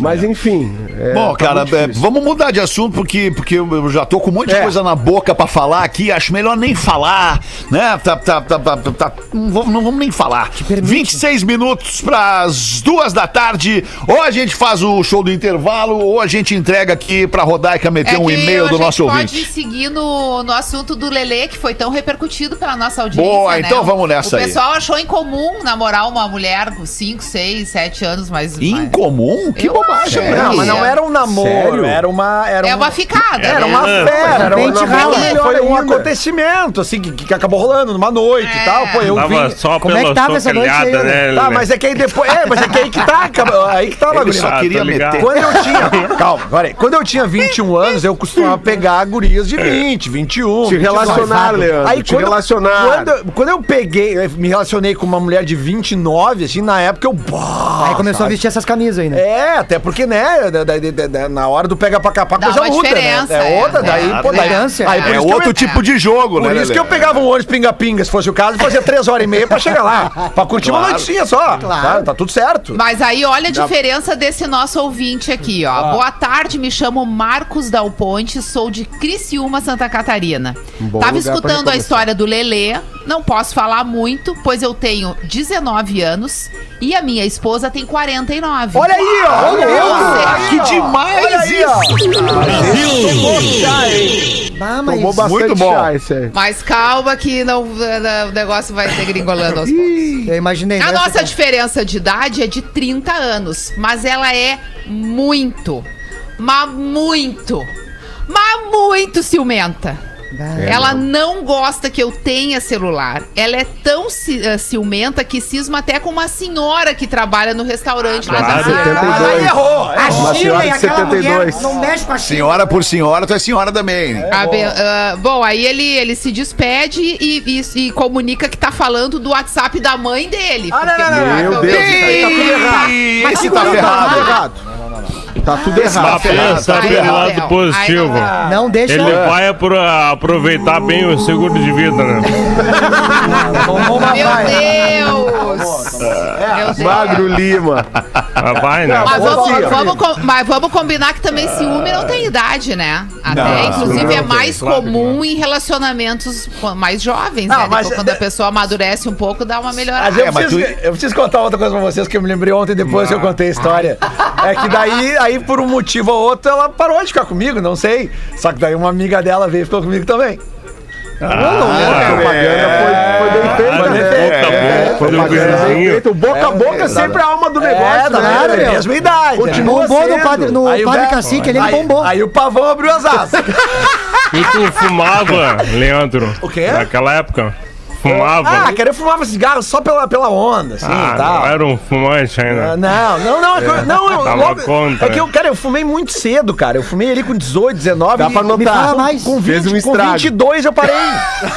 Mas enfim. é,
Bom,
tá
cara, é, vamos mudar de assunto porque, porque eu já tô com um monte de
É.
coisa na boca pra falar aqui. Acho melhor nem falar, né? Tá, tá, tá, tá, tá- tá- não, vamos, não vamos nem falar. 26 minutos pras duas da tarde. Ou a gente faz o show do intervalo, ou a gente entrega aqui pra Rodaica meter um e-mail
a
do
gente
nosso
pode
ouvinte.
seguir no, no assunto do Lelê, que foi tão repercutido pela nossa audiência.
Boa,
né?
então vamos nessa
o
aí.
pessoal achou incomum namorar uma mulher com 5, 6, 7 anos, mas.
Incomum? Que
Eu
bobagem acha.
É.
Não, mas não era um namoro,
Sério?
era uma. Era
É
um-
uma ficada.
Era
né?
uma fera, era um namoro,
rala.
foi um acontecimento, assim, que, que acabou rolando numa noite e
É.
tal. Pô, eu
Tava
vi.
só
Como é que tava essa noite aí, né?
né?
Tá, mas é que aí depois. É, mas é que aí que tá, aí que tá,
Ele só
Ah,
queria
tô ligado.
meter.
Quando eu tinha. Calma, agora aí. Quando eu tinha 21 anos, eu costumava pegar gurias de 20, 21.
Te
22.
relacionar, Leandro.
Aí
te relacionar.
Quando, quando eu peguei, eu me relacionei com uma mulher de 29, assim, na época eu. Bah,
Aí começou a
sabe?
vestir essas camisas aí, né?
É, até porque, né, da- da- da- da- na hora do pega pra capar, coisa
uma diferença,
né? É
é.
outra, daí,
É,
pô, daí, aí por
É
isso que eu-
outro tipo de jogo, né?
por isso que eu pegava um ônibus pinga-pinga, se fosse o caso, e fazia três horas e meia pra chegar lá. Pra curtir uma
Claro.
noitinha só. Tá, tá tudo certo.
Mas aí olha a diferença desse nosso ouvinte aqui, ó. Boa tarde, me chamo Marcos Dal Ponte, sou de Criciúma, Santa Catarina.
bom
Tava escutando a história do Lelê, não posso falar muito, pois eu tenho 19 anos e a minha esposa tem 49.
Olha aí, ó. Olha aí, ó.
Você-
Que demais
Olha aí, ó.
Ah, mas...
Tomou bastante
Muito bom.
chá esse aí.
Mas calma que não, o negócio vai degringolando aos poucos.
Eu imaginei.
A
né,
nossa
essa-
diferença de idade é de 30 anos, mas ela é muito, mas muito, mas muito ciumenta. Ela não gosta que eu tenha celular. Ela é tão ci- eh, ciumenta que cisma até com uma senhora que trabalha no restaurante lá da
claro.
cidade.
72.
Aí errou.
A
Uma senhora de
aquela mulher
72.
não mexe com a Chile.
Senhora por senhora, tu é senhora também.
A be- ah, bom, aí ele, ele se despede e, e- e comunica que tá falando do WhatsApp da mãe dele.
Ah, não, não, não,
Meu
provavelmente-
Deus, isso aí tá tudo errado.
Segura,
tá
tá
ferrado.
Tá errado. Tá tudo errado.
pelo
não. Aí não,
Não deixa...
Ele vai apro- aproveitar bem o seguro de vida, né?
Meu
vai.
Deus.
Magro Lima.
Mas vai, né?
Mas vamos,
Assim,
vamos com- mas vamos combinar que também ciúme não tem idade, né? Até,
Não,
inclusive,
não
é
tem,
mais
claro que
comum em relacionamentos mais jovens,
Não,
né?
mas
quando
é-
a pessoa amadurece um pouco, dá uma melhorada.
Mas eu,
É, mas
preciso, eu preciso contar outra coisa pra vocês que eu me lembrei ontem depois que eu contei a história. É que daí, aí, por um motivo ou outro, ela parou de ficar comigo, não sei. Só que daí uma amiga dela veio e ficou comigo também.
A
Ah,
propaganda foi, foi bem feita,
Foi bem feita.
Boca a
É,
boca
foi propaganda. O boca a boca é sempre a alma do negócio,
é, tá
né?
É
meu?
mesma idade.
Continua
né?
Bombou no padre, no
Aí
padre cacique, ele bombou.
Aí o pavão abriu as asas.
E tu fumava, Leandro?
O quê?
Naquela época? Fumava?
ah, cara, eu fumava cigarro só pela, pela onda, assim,
Ah,
e tal.
não era um fumante
Ah,
ainda.
Não, não, não, é que eu- não, eu,
Dava
logo,
conta,
é que eu,
né?
cara, eu fumei muito cedo, cara. Eu fumei ali com 18, 19.
Dá pra
e-
notar.
me fala
mais.
Com,
Fez
20,
um
com
estrago.
22 eu parei.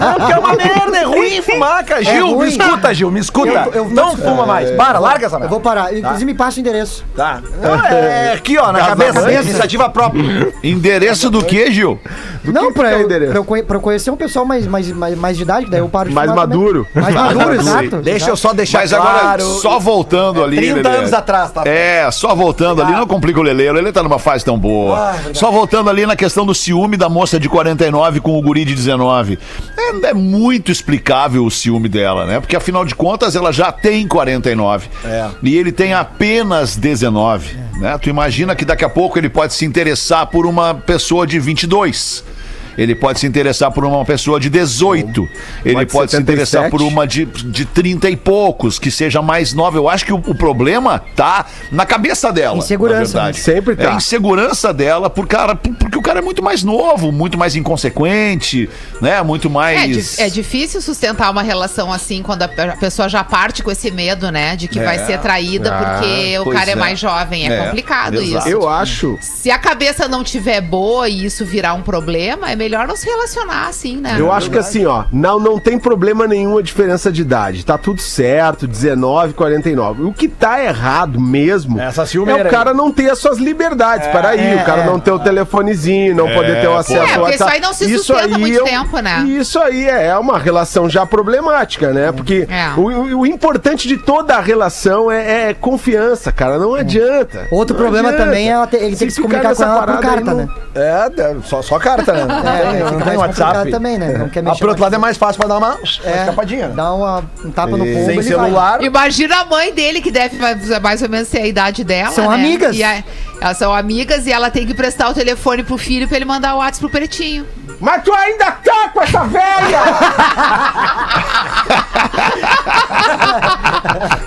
não, porque é uma merda, é ruim fumar, cara. Gil, me
ruim.
escuta, Gil, me escuta.
Eu- eu-
não fuma mais. Para, larga essa
Eu
merda.
vou parar. Inclusive, me passa o endereço.
Tá. Não, é aqui, ó, na cabeça.
cabeça.
Iniciativa própria.
Endereço do que, Gil?
não,
que
pra,
que é
eu, pra, eu pra eu conhecer um pessoal mais, mais, mais, mais de idade, que daí eu paro de
Mais
fumar também.
maduro.
Mais maduro, exato.
Deixa eu só deixar
Mas
claro.
agora, só voltando ali.
30
Lelê.
anos atrás, tá?
É, só voltando ali, não complica o Lelê. O Lelê tá numa fase tão boa. só voltando ali na questão do ciúme da moça de 49 com o guri de 19. É, é muito explicável o ciúme dela, né? Porque afinal de contas ela já tem 49.
É.
E ele tem apenas 19. Né? Tu imagina que daqui a pouco ele pode se interessar por uma pessoa de 22. Ele pode se interessar por uma pessoa de 18. Ele
Pode
pode se
77.
interessar por uma de, de 30 e poucos, que seja mais nova. Eu acho que o, o problema tá na cabeça dela.
Insegurança,
né? Sempre tá.
É a insegurança dela por cara, por- porque o cara é muito mais novo, muito mais inconsequente, né? Muito
É,
mais.
di- é difícil sustentar uma relação assim quando a pe- a pessoa já parte com esse medo, né? De que vai ser traída porque o cara é.
é.
mais jovem. É,
É,
complicado
exato.
isso.
Eu acho.
Se a cabeça não tiver boa e isso virar um problema, é melhor não se relacionar assim, né?
Eu acho que assim, ó, não, não tem problema nenhum a diferença de idade. Tá tudo certo, 19, 49. O que tá errado mesmo
Essa
é o cara não ter as suas liberdades. Peraí,
é,
o cara
é.
não ter o telefonezinho, não poder ter o acesso
É,
ao
porque isso
WhatsApp.
aí não se sustenta muito
é um-
tempo, né?
Isso aí é uma relação já problemática, né? Porque
É.
o, o- importante de toda a relação é, é confiança, cara. Não adianta.
Outro
Não
problema
adianta.
também é ela ter- ele ter que se
ficar
comunicar com ela por
aí,
carta,
não-
né?
É, é, só, só carta, né? Não
É,
tem,
fica
não tem
mais
WhatsApp.
também, né? Não quer
Ah,
mexer
por outro lado é mais fácil pra dar uma, uma
É,
escapadinha, né?
Dá uma, um tapa no pombo
Sem celular.
Imagina a mãe dele, que deve mais ou menos ser a idade dela.
São
né?
amigas.
E a- elas são amigas e ela tem que prestar o telefone pro filho pra ele mandar o WhatsApp pro pretinho.
Mas tu ainda tá com essa velha!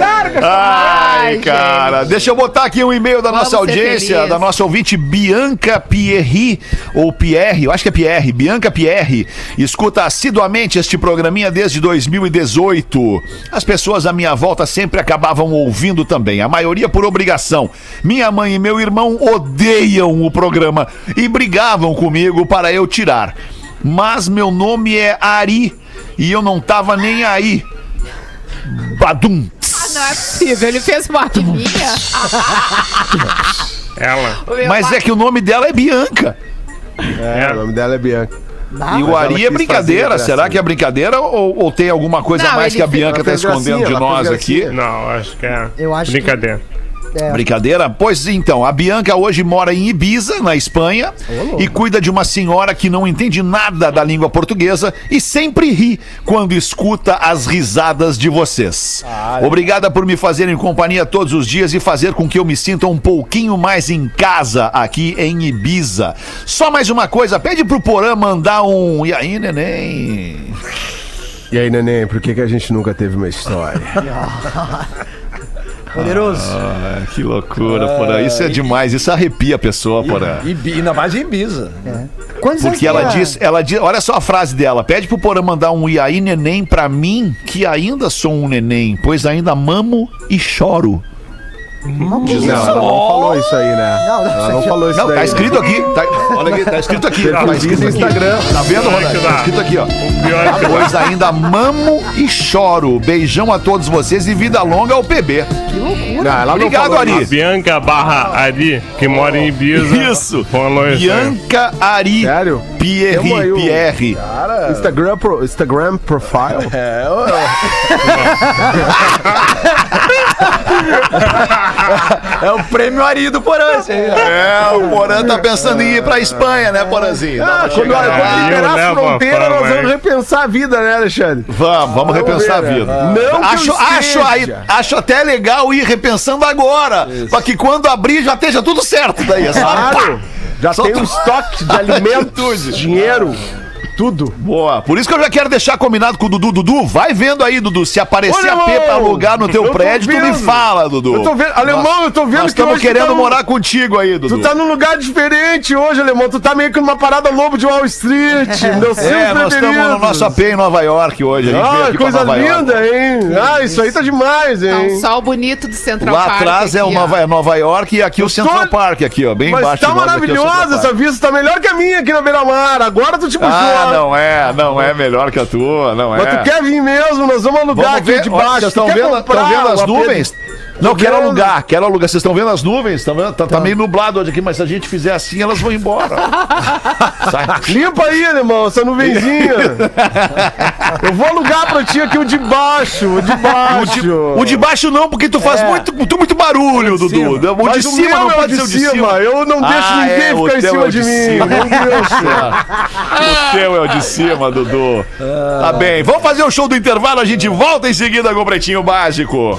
Larga essa
Ai,
Ai,
cara. Deixa eu botar aqui um e-mail da
Vamos
nossa audiência, da nossa ouvinte Bianca Pierri, ou Pierre, eu acho que é Pierre, Bianca Pierre. Escuta assiduamente este programinha desde 2018. As pessoas à minha volta sempre acabavam ouvindo também, a maioria por obrigação. Minha mãe e meu irmão odeiam o programa e brigavam comigo para eu tirar. Mas meu nome é Ari e eu não tava nem aí. Badum.
Ah, não é possível. Ele fez uma riminha.
Ela.
O meu
Mas
pai-
é que o nome dela é Bianca.
É, o nome dela é Bianca.
e o Ari é brincadeira. Será que é brincadeira ou, ou tem alguma coisa
Não,
a mais que a Bianca tá
fez
escondendo de nós aqui?
Não, acho que é
Eu acho que-
brincadeira.
É,
Brincadeira? Pois então, a Bianca hoje mora em Ibiza, na Espanha, e cuida de uma senhora que não entende nada da língua portuguesa e sempre ri quando escuta as risadas de vocês. Obrigada por me fazerem companhia todos os dias e fazer com que eu me sinta um pouquinho mais em casa aqui em Ibiza. Só mais uma coisa, pede pro Porã mandar um. E aí, neném?
E aí, neném, por que, que a gente nunca teve uma história?
Poderoso.
Ah, que loucura, Porã. Isso é demais, isso arrepia a pessoa, Porã.
E, e ainda mais em Ibiza.
Quantos anos
Porque ela diz, ela diz, olha só a frase dela, pede pro Porã mandar um e aí neném pra mim, que ainda sou um neném, pois ainda mamo e choro.
Diz ela, ela não falou isso aí, né?
Não, não,
ela
isso
não falou isso
Não,
daí.
tá escrito aqui, tá, olha aqui, tá escrito aqui, tá
Perfil
escrito aqui.
Instagram.
Tá vendo, Ronaldo?
que
Tá escrito aqui, ó.
Pior que dá.
Pois ainda mamo e choro. Beijão a todos vocês e vida longa ao PB.
Não, ela não
Obrigado, Ari.
A Bianca barra Ari, que mora em Ibiza.
Isso.
Isso.
Bianca Ari
Sério?
Pierre, Pierre.
Instagram, pro, Instagram profile?
É, eu- é o prêmio Ari do Porã, aí.
É, o Porã tá pensando em ir pra Espanha, né, Porãzinho?
Ah, quando, quando
aí,
liberar
eu
a
levo a
fronteira,
fama,
nós vamos repensar a vida, né, Alexandre?
Vamos, vamos repensar a
ver, né?
vida.
Não que eu
acho, acho, aí, acho até legal ir repensando agora. Pra que quando abrir já esteja tudo certo daí. É só-
Claro! Já
Só
tem
tu-
um estoque de alimentos, dinheiro, tudo.
Boa. Por isso que eu já quero deixar combinado com o Dudu. Dudu, vai vendo aí, Dudu. Se aparecer
Olha,
AP pra
irmão,
alugar no teu
eu
prédio, tu me
vendo.
fala, Dudu.
Eu tô vendo, alemão, eu tô vendo
Nós
que
estamos querendo
tá
morar contigo aí, Dudu.
Tu tá num lugar diferente hoje, alemão. Tu tá meio que numa parada lobo de Wall Street. Meus
É,
filmes
nós estamos no nosso AP em Nova York hoje. A gente veio
Ah,
pra
coisa
Nova York.
linda, hein? Ah, isso aí tá demais,
Tá um
hein?
sol bonito do Central
Lá
Park
atrás é, o
aqui,
Nova, é Nova York e aqui o Central
tô-
Park, aqui, ó. Bem
Mas
embaixo
tá
nós é o
maravilhosa essa vista, tá melhor que a minha aqui na Beira-Mar. Agora tu te puxou.
Não é, não é melhor que a tua, não é.
Mas tu quer vir mesmo, nós vamos alugar
Vamos
aqui de baixo.
Vocês estão vendo, vendo as nuvens? Não, quero
vendo.
alugar, quero alugar. Vocês estão vendo as nuvens? Tá, vendo? tá, tá meio nublado hoje aqui, mas se a gente fizer assim, elas vão embora.
Limpa aí, irmão, essa nuvenzinha. Eu vou alugar pra ti aqui o de baixo, o de
O de,
baixo.
o de baixo não, porque tu faz muito, tu muito barulho, Dudu. O de cima
meu
não
é o
pode
de
ser o de
cima.
cima.
Eu não deixo
Ah,
ninguém
é, o
ficar em
é
cima
o
de
de
mim.
cima.
Não deixa.
O teu é o de cima, Dudu. Tá bem, vamos fazer o show do intervalo, a gente volta em seguida com o Pretinho Básico.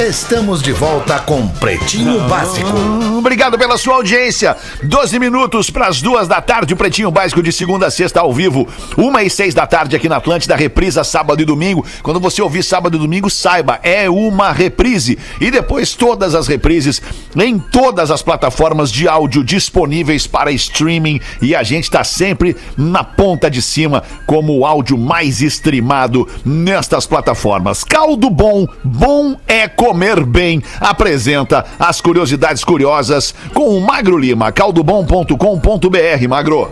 Estamos de volta com Pretinho Básico.
Obrigado pela sua audiência. 12 minutos para as duas da tarde, o Pretinho Básico de segunda a sexta ao vivo. Uma e seis da tarde aqui na Atlântida, reprisa sábado e domingo. Quando você ouvir sábado e domingo, saiba, é uma reprise. E depois todas as reprises em todas as plataformas de áudio disponíveis para streaming. E a gente está sempre na ponta de cima como o áudio mais streamado nestas plataformas. Caldo Bom, bom é comer bem. Apresenta as curiosidades curiosas com o Magro Lima, caldobom.com.br, Magro.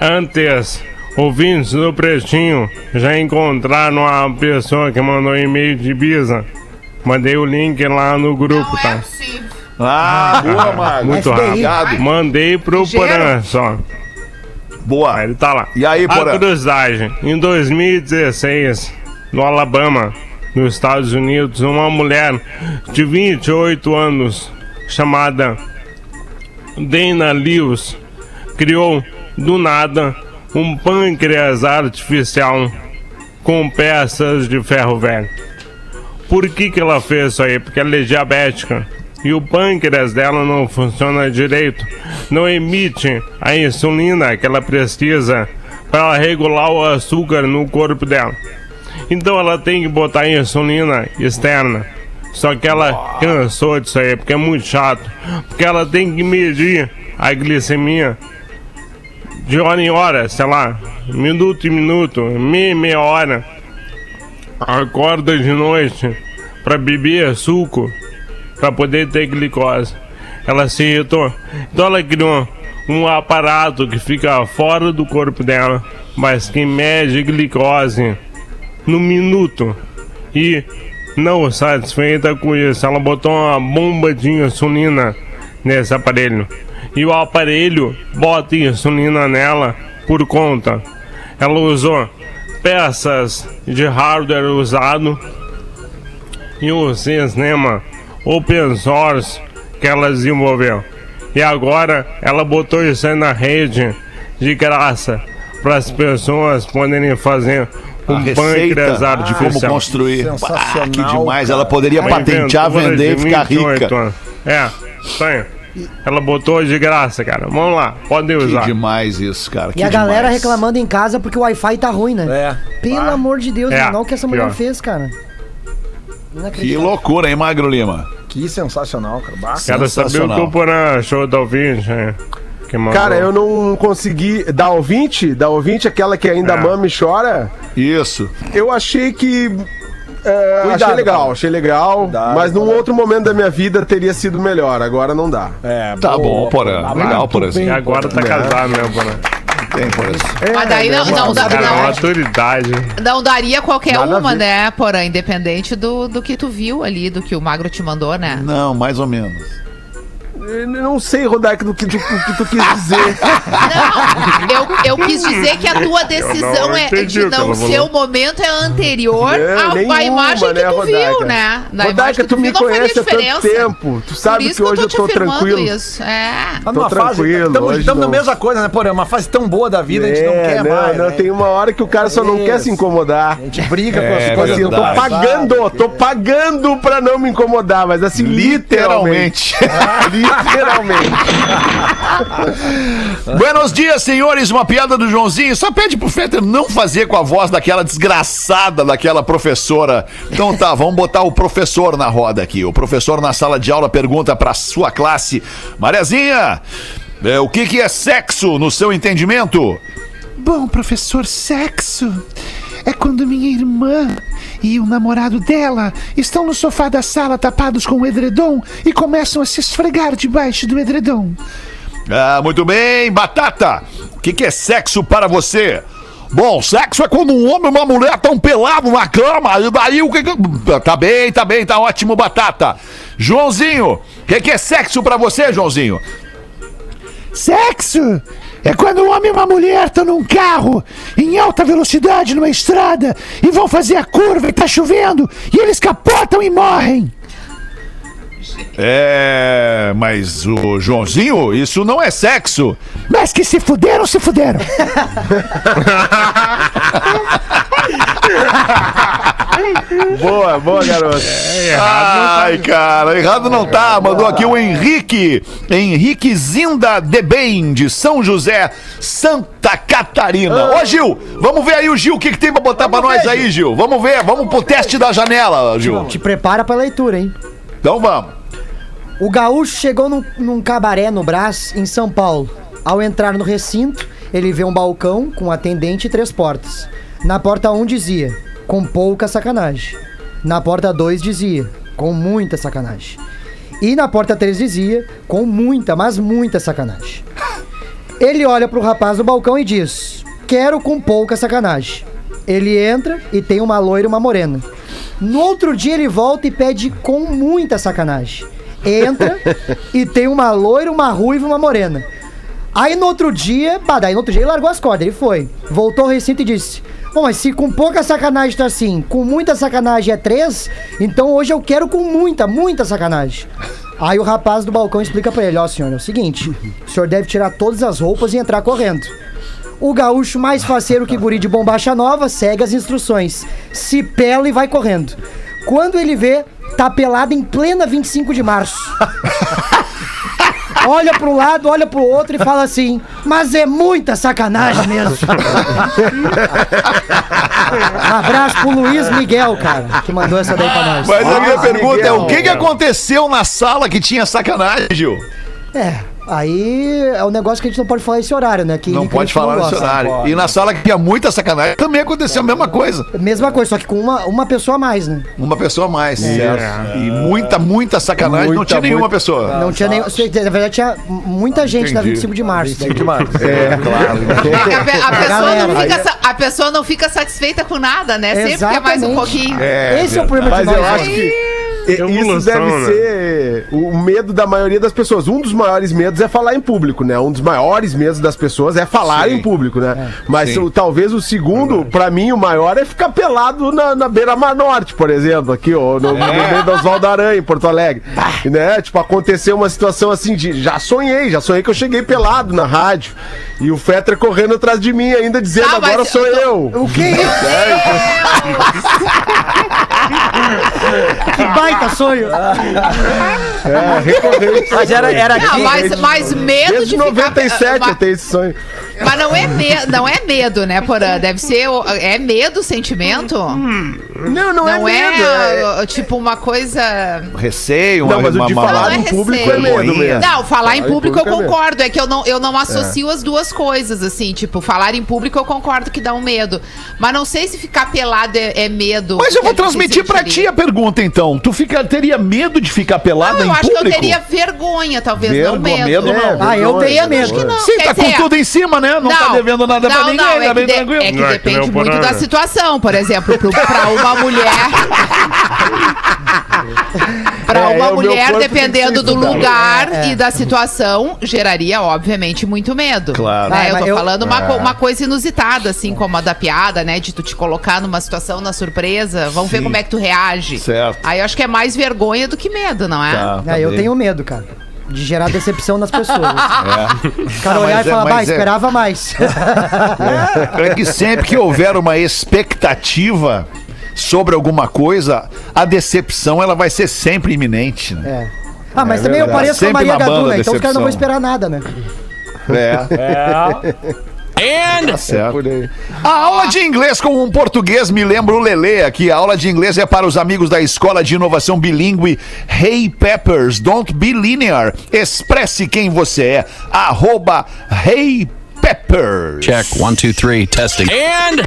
Antes, ouvintes do Pretinho já encontraram a pessoa que mandou e-mail de Ibiza. Mandei o link lá no grupo,
Não é
tá?
possível.
Ah, boa, Magro.
Muito rápido. Mandei pro. Porã só.
Boa.
Aí ele tá lá.
E aí,
A
Porã?
curiosidade: em 2016, no Alabama, nos Estados Unidos, uma mulher de 28 anos, chamada Dana Lewis, criou do nada um pâncreas artificial com peças de ferro velho. Por que, que ela fez isso aí? Porque ela é diabética. E o pâncreas dela não funciona direito. Não emite a insulina que ela precisa para regular o açúcar no corpo dela. Então ela tem que botar insulina externa. Só que ela cansou disso aí, porque é muito chato. Porque ela tem que medir a glicemia de hora em hora, sei lá, minuto em minuto, meia, meia hora. Acorda de noite para beber suco para poder ter glicose. Ela se irritou. Então ela criou um aparato que fica fora do corpo dela, mas que mede glicose no minuto. E não satisfeita com isso, ela botou uma bomba de insulina nesse aparelho. E o aparelho bota insulina nela por conta. Ela usou peças de hardware usado e um sistema open source que ela desenvolveu. E agora ela botou isso aí na rede de graça para as pessoas poderem fazer
A
um
receita
pâncreas
de como construir.
Sensacional,
Ah, que demais. Ela
cara.
poderia
Uma
patentear, vender e ficar
28
rica.
anos. É, isso aí. Ela botou de graça, cara. Vamos lá, podem
Que
usar.
demais isso, cara.
E
que
a galera
demais.
reclamando em casa porque o Wi-Fi tá ruim, né?
É.
Pelo
Ah.
amor de Deus,
É,
mano, olha o que essa mulher
pior.
fez, cara.
Que loucura, hein, Magro Lima?
Que sensacional, cara. Bah.
Quero saber o que
Sensacional.
o Porã achou da ouvinte. é, Que mandou.
Cara, eu não consegui. Da ouvinte, da ouvinte, aquela que ainda
É.
mama e chora,
Isso.
eu achei que. é,
Cuidado,
achei legal,
cara.
achei legal.
Cuidado,
mas num
cara.
outro momento da minha vida teria sido melhor. Agora não dá.
É,
Tá
boa,
bom, Porã. Legal.
E agora tá casado, né, Porã?
Tem, Porãzinho.
Mas daí não, não, dá-
Cara,
não,
maturidade.
não daria qualquer
Nada
uma, né, porém, independente do, do que tu viu ali, do que o Magro te mandou, né?
Não, mais ou menos.
Eu não sei, Rodak, do que tu, do que tu quis dizer.
Não, eu, eu quis dizer que a tua decisão
não
é
entendi
de
o que
não ser
falou.
o momento é anterior
É,
à, imagem que
né,
tu
Rodaica?
viu, né? Na
Rodaica,
que
tu me conhece há tanto tempo. Tu sabe que hoje eu
te
tô
afirmando
tranquilo.
Isso. É.
Tá numa
Tô
fase.
tranquilo,
Estamos na mesma coisa, né, Porã? Uma fase tão boa da vida, a gente não
É,
quer
não,
mais.
não,
né?
tem uma hora que o cara só não
Isso.
quer se incomodar.
A gente briga com as
É
coisas.
Assim, eu tô pagando, tô pagando pra não me incomodar, mas assim, literalmente. Literalmente.
Buenos dias, senhores. Uma piada do Joãozinho. Só pede pro Fetter não fazer com a voz daquela desgraçada daquela professora. Então tá, vamos botar o professor na roda aqui. O professor na sala de aula pergunta pra sua classe: Mariazinha, é, o que, que é sexo no seu entendimento?
Bom, professor, sexo é quando minha irmã e o namorado dela estão no sofá da sala tapados com o edredom e começam a se esfregar debaixo do edredom.
Ah, muito bem, Batata. O que, que é sexo para você? Bom, sexo é quando um homem e uma mulher estão pelados na cama. E daí o que. Tá bem, tá bem, tá ótimo, Batata. Joãozinho, o que, que é sexo para você, Joãozinho?
Sexo é quando um homem e uma mulher estão num carro em alta velocidade numa estrada e vão fazer a curva e tá chovendo e eles capotam e morrem.
É. Mas o Joãozinho, isso não é sexo.
Mas que se fuderam, se fuderam.
Boa, boa, garoto.
Ai, cara, errado não tá. Mandou aqui o Henrique. Henrique Zinda de Bem, de São José, Santa Catarina. Ô, Gil, vamos ver aí o Gil, o que, que tem pra botar pra nós aí, Gil? Vamos ver, vamos pro teste da janela, Gil.
Te prepara pra leitura, hein?
Então vamos.
O gaúcho chegou num, num cabaré no Brás, em São Paulo. Ao entrar no recinto, ele vê um balcão com atendente e três portas. Na porta 1 dizia, com pouca sacanagem. Na porta 2 dizia, com muita sacanagem. E na porta 3 dizia, com muita, mas muita sacanagem. Ele olha pro rapaz do balcão e diz: Quero com pouca sacanagem. Ele entra e tem uma loira e uma morena. No outro dia ele volta e pede com muita sacanagem. Entra e tem uma loira, uma ruiva e uma morena. Aí no outro dia, bah, daí no outro dia ele largou as cordas, ele foi. Voltou ao recinto e disse: Bom, mas se com pouca sacanagem tá assim, com muita sacanagem é três, então hoje eu quero com muita, muita sacanagem. Aí o rapaz do balcão explica pra ele: Ó, senhor, é o seguinte, o senhor deve tirar todas as roupas e entrar correndo. O gaúcho mais faceiro que guri de bombacha nova segue as instruções. Se pela e vai correndo. Quando ele vê, tá pelado em plena 25 de março. olha pro lado, olha pro outro e fala assim: Mas é muita sacanagem mesmo. um abraço pro Luiz Miguel, cara, que mandou essa daí pra nós.
Mas a minha pergunta é:
Miguel,
o que, que aconteceu na sala que tinha sacanagem, Gil?
É, aí é um negócio que a gente não pode falar esse horário, né? Que
Não pode falar
não
nesse
gosta.
horário. E na sala que tinha muita sacanagem também aconteceu a mesma coisa.
Mesma coisa, só que com uma, uma pessoa a mais, né?
Uma pessoa a mais. Certo. E muita, muita sacanagem. não
Muita,
tinha nenhuma
muita.
pessoa.
não tinha nem. Na verdade, tinha muita gente na 25 de março. daí.
É, claro.
É que a, pe- a pessoa
galera.
não fica, a pessoa não fica satisfeita com nada, né? Sempre quer mais um pouquinho.
Esse é o problema de
Mas eu
nós.
acho que isso
Evolução,
deve
né?
ser o medo da maioria das pessoas. Um dos maiores medos é falar em público, né? Um dos maiores medos das pessoas é falar
Sim.
em público, né? Mas
Sim.
o- talvez o segundo, pra mim, o maior é ficar pelado na, na beira-mar norte, por exemplo, aqui, ó, no, no meio do Oswaldo Aranha, em Porto Alegre. Né? Tipo, aconteceu uma situação assim de. Já sonhei, já sonhei que eu cheguei pelado na rádio. E o Fetter correndo atrás de mim, ainda dizendo,
Ah, mas
agora
eu
sou
tô-
eu.
O que é isso? que baita sonho!
É, recorrente.
Mas era, era
Não, mas, mas medo
Desde
de ficar...
97
mas,
eu tenho esse sonho.
Mas não é, me, não é medo, né, Porã? Deve ser... o- É medo o sentimento?
Não, não,
Não
é
é,
medo. é-
uh, tipo uma coisa...
Receio, uma,
Não, mas o de
uma-
falar
Não é
em público
receio.
é medo mesmo.
Não, falar em
Falar em
público eu
é
concordo. É que eu não, eu não associo as duas coisas, assim. Tipo, falar em público eu concordo que dá um medo. Mas não sei se ficar pelado é, é medo.
Mas eu vou transmitir pra ti a pergunta, então. Tu fica, teria medo de ficar pelada
Não,
em
eu acho
público?
que eu teria vergonha, talvez, não medo.
medo não.
É,
Ah, eu tenho
Medo,
medo.
acho que não.
Sim,
Quer
tá
dizer,
com tudo em cima, né? Não, tá devendo nada pra
não,
ninguém,
não,
tá
é que
bem
de-
tranquilo.
É que
Não, é que
depende
o
muito da
né?
situação. Por exemplo, pro, pra uma mulher. pra
É,
uma
é,
mulher,
que
dependendo do lugar
É, é.
e da situação, geraria, obviamente, muito medo.
Claro.
Né? Eu tô
eu-
falando uma, co- uma coisa inusitada, assim, como a da piada, né? De tu te colocar numa situação na surpresa. Vamos ver como é que tu reage.
Certo.
Aí eu acho que é mais vergonha do que medo, não é?
Tá, tá
É, eu tenho medo, cara. De gerar decepção nas pessoas. O
É.
cara
Ah,
olhar e
é-
falar,
mas
bah,
é-
esperava mais.
É que sempre que houver uma expectativa sobre alguma coisa, a decepção ela vai ser sempre iminente, né?
É. Ah, mas
É
também eu
verdade.
pareço com a Maria Gadu, né? Então os caras não vão esperar nada, né?
É. Tá certo. A aula de inglês com um português me lembra o Lelê aqui. A aula de inglês é para os amigos da Escola de Inovação Bilíngue Hey Peppers. Don't be linear. Expresse quem você é. Arroba Hey Peppers.
Check one, two, three, testing. And,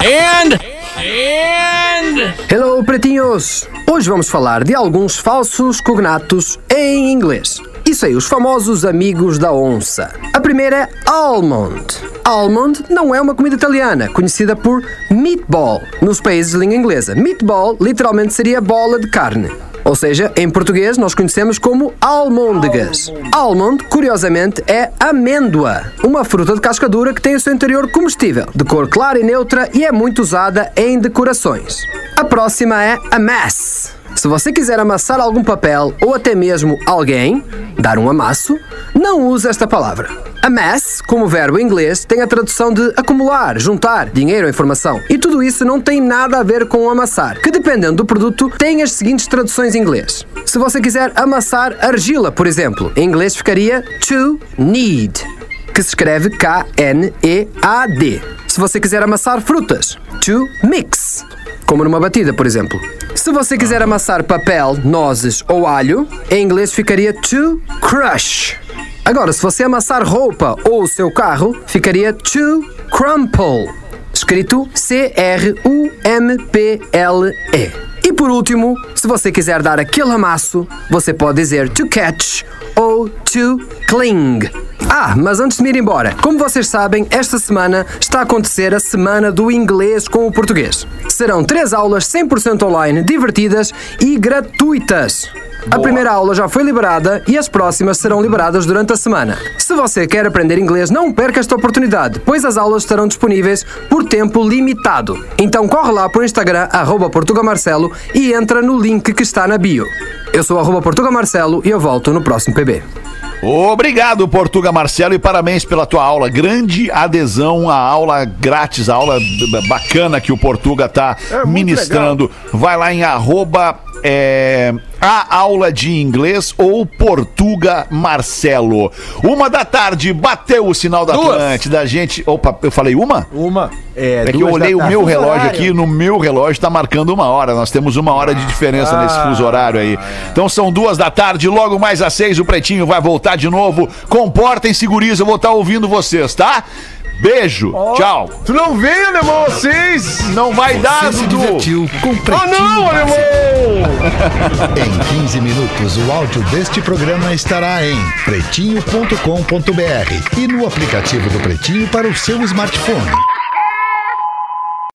and, and.
Hello, pretinhos! Hoje vamos falar de alguns falsos cognatos em inglês. Aí, os famosos amigos da onça. A primeira é almond. Almond não é uma comida italiana, conhecida por meatball nos países de língua inglesa. Meatball literalmente seria bola de carne. Ou seja, em português nós conhecemos como almôndegas. Almond, curiosamente, é amêndoa, uma fruta de casca dura que tem o seu interior comestível, de cor clara e neutra e é muito usada em decorações. A próxima é amass. Se você quiser amassar algum papel ou até mesmo alguém, dar um amasso, não use esta palavra. Amass, como verbo em inglês, tem a tradução de acumular, juntar, dinheiro ou informação. E tudo isso não tem nada a ver com amassar, que dependendo do produto, tem as seguintes traduções em inglês. Se você quiser amassar argila, por exemplo, em inglês ficaria to knead, que se escreve K-N-E-A-D. Se você quiser amassar frutas, to mix, como numa batida, por exemplo. Se você quiser amassar papel, nozes ou alho, em inglês ficaria to crush. Agora, se você amassar roupa ou o seu carro, ficaria to crumple, escrito C-R-U-M-P-L-E. E por último, se você quiser dar aquele amasso, você pode dizer to catch ou to cling. Ah, mas antes de me ir embora, como vocês sabem, esta semana está a acontecer a Semana do Inglês com o Português. Serão três aulas 100% online, divertidas e gratuitas. A primeira aula já foi liberada e as próximas serão liberadas durante a semana. Se você quer aprender inglês, não perca esta oportunidade, pois as aulas estarão disponíveis por tempo limitado. Então corre lá para o Instagram, arroba Portugamarcelo, e entra no link que está na bio. Eu sou arroba Portugamarcelo e eu volto no próximo PB.
Obrigado, Portuga Marcelo, e parabéns pela tua aula. Grande adesão à aula grátis, a aula bacana que o Portuga tá
muito
ministrando. Vai lá em arroba é, a aula de inglês ou Portuga Marcelo. Uma da tarde, bateu o sinal da
Duas.
Atlântida. A gente. Opa, eu falei uma?
Uma.
É,
É que eu olhei
da
o meu relógio
horário.
aqui, no meu relógio tá marcando uma hora. Nós temos uma hora de diferença nesse fuso horário aí. Então são duas da tarde, logo mais às seis o Pretinho vai voltar de novo. Comportem-se, guris, eu vou estar ouvindo vocês, tá? Beijo, tchau.
Tu não vem, alemão, vocês!
Não vai dar,
Você se
Dudu.
divertiu com
Ah, não, alemão!
Em 15 minutos, o áudio deste programa estará em pretinho.com.br e no aplicativo do Pretinho para o seu smartphone.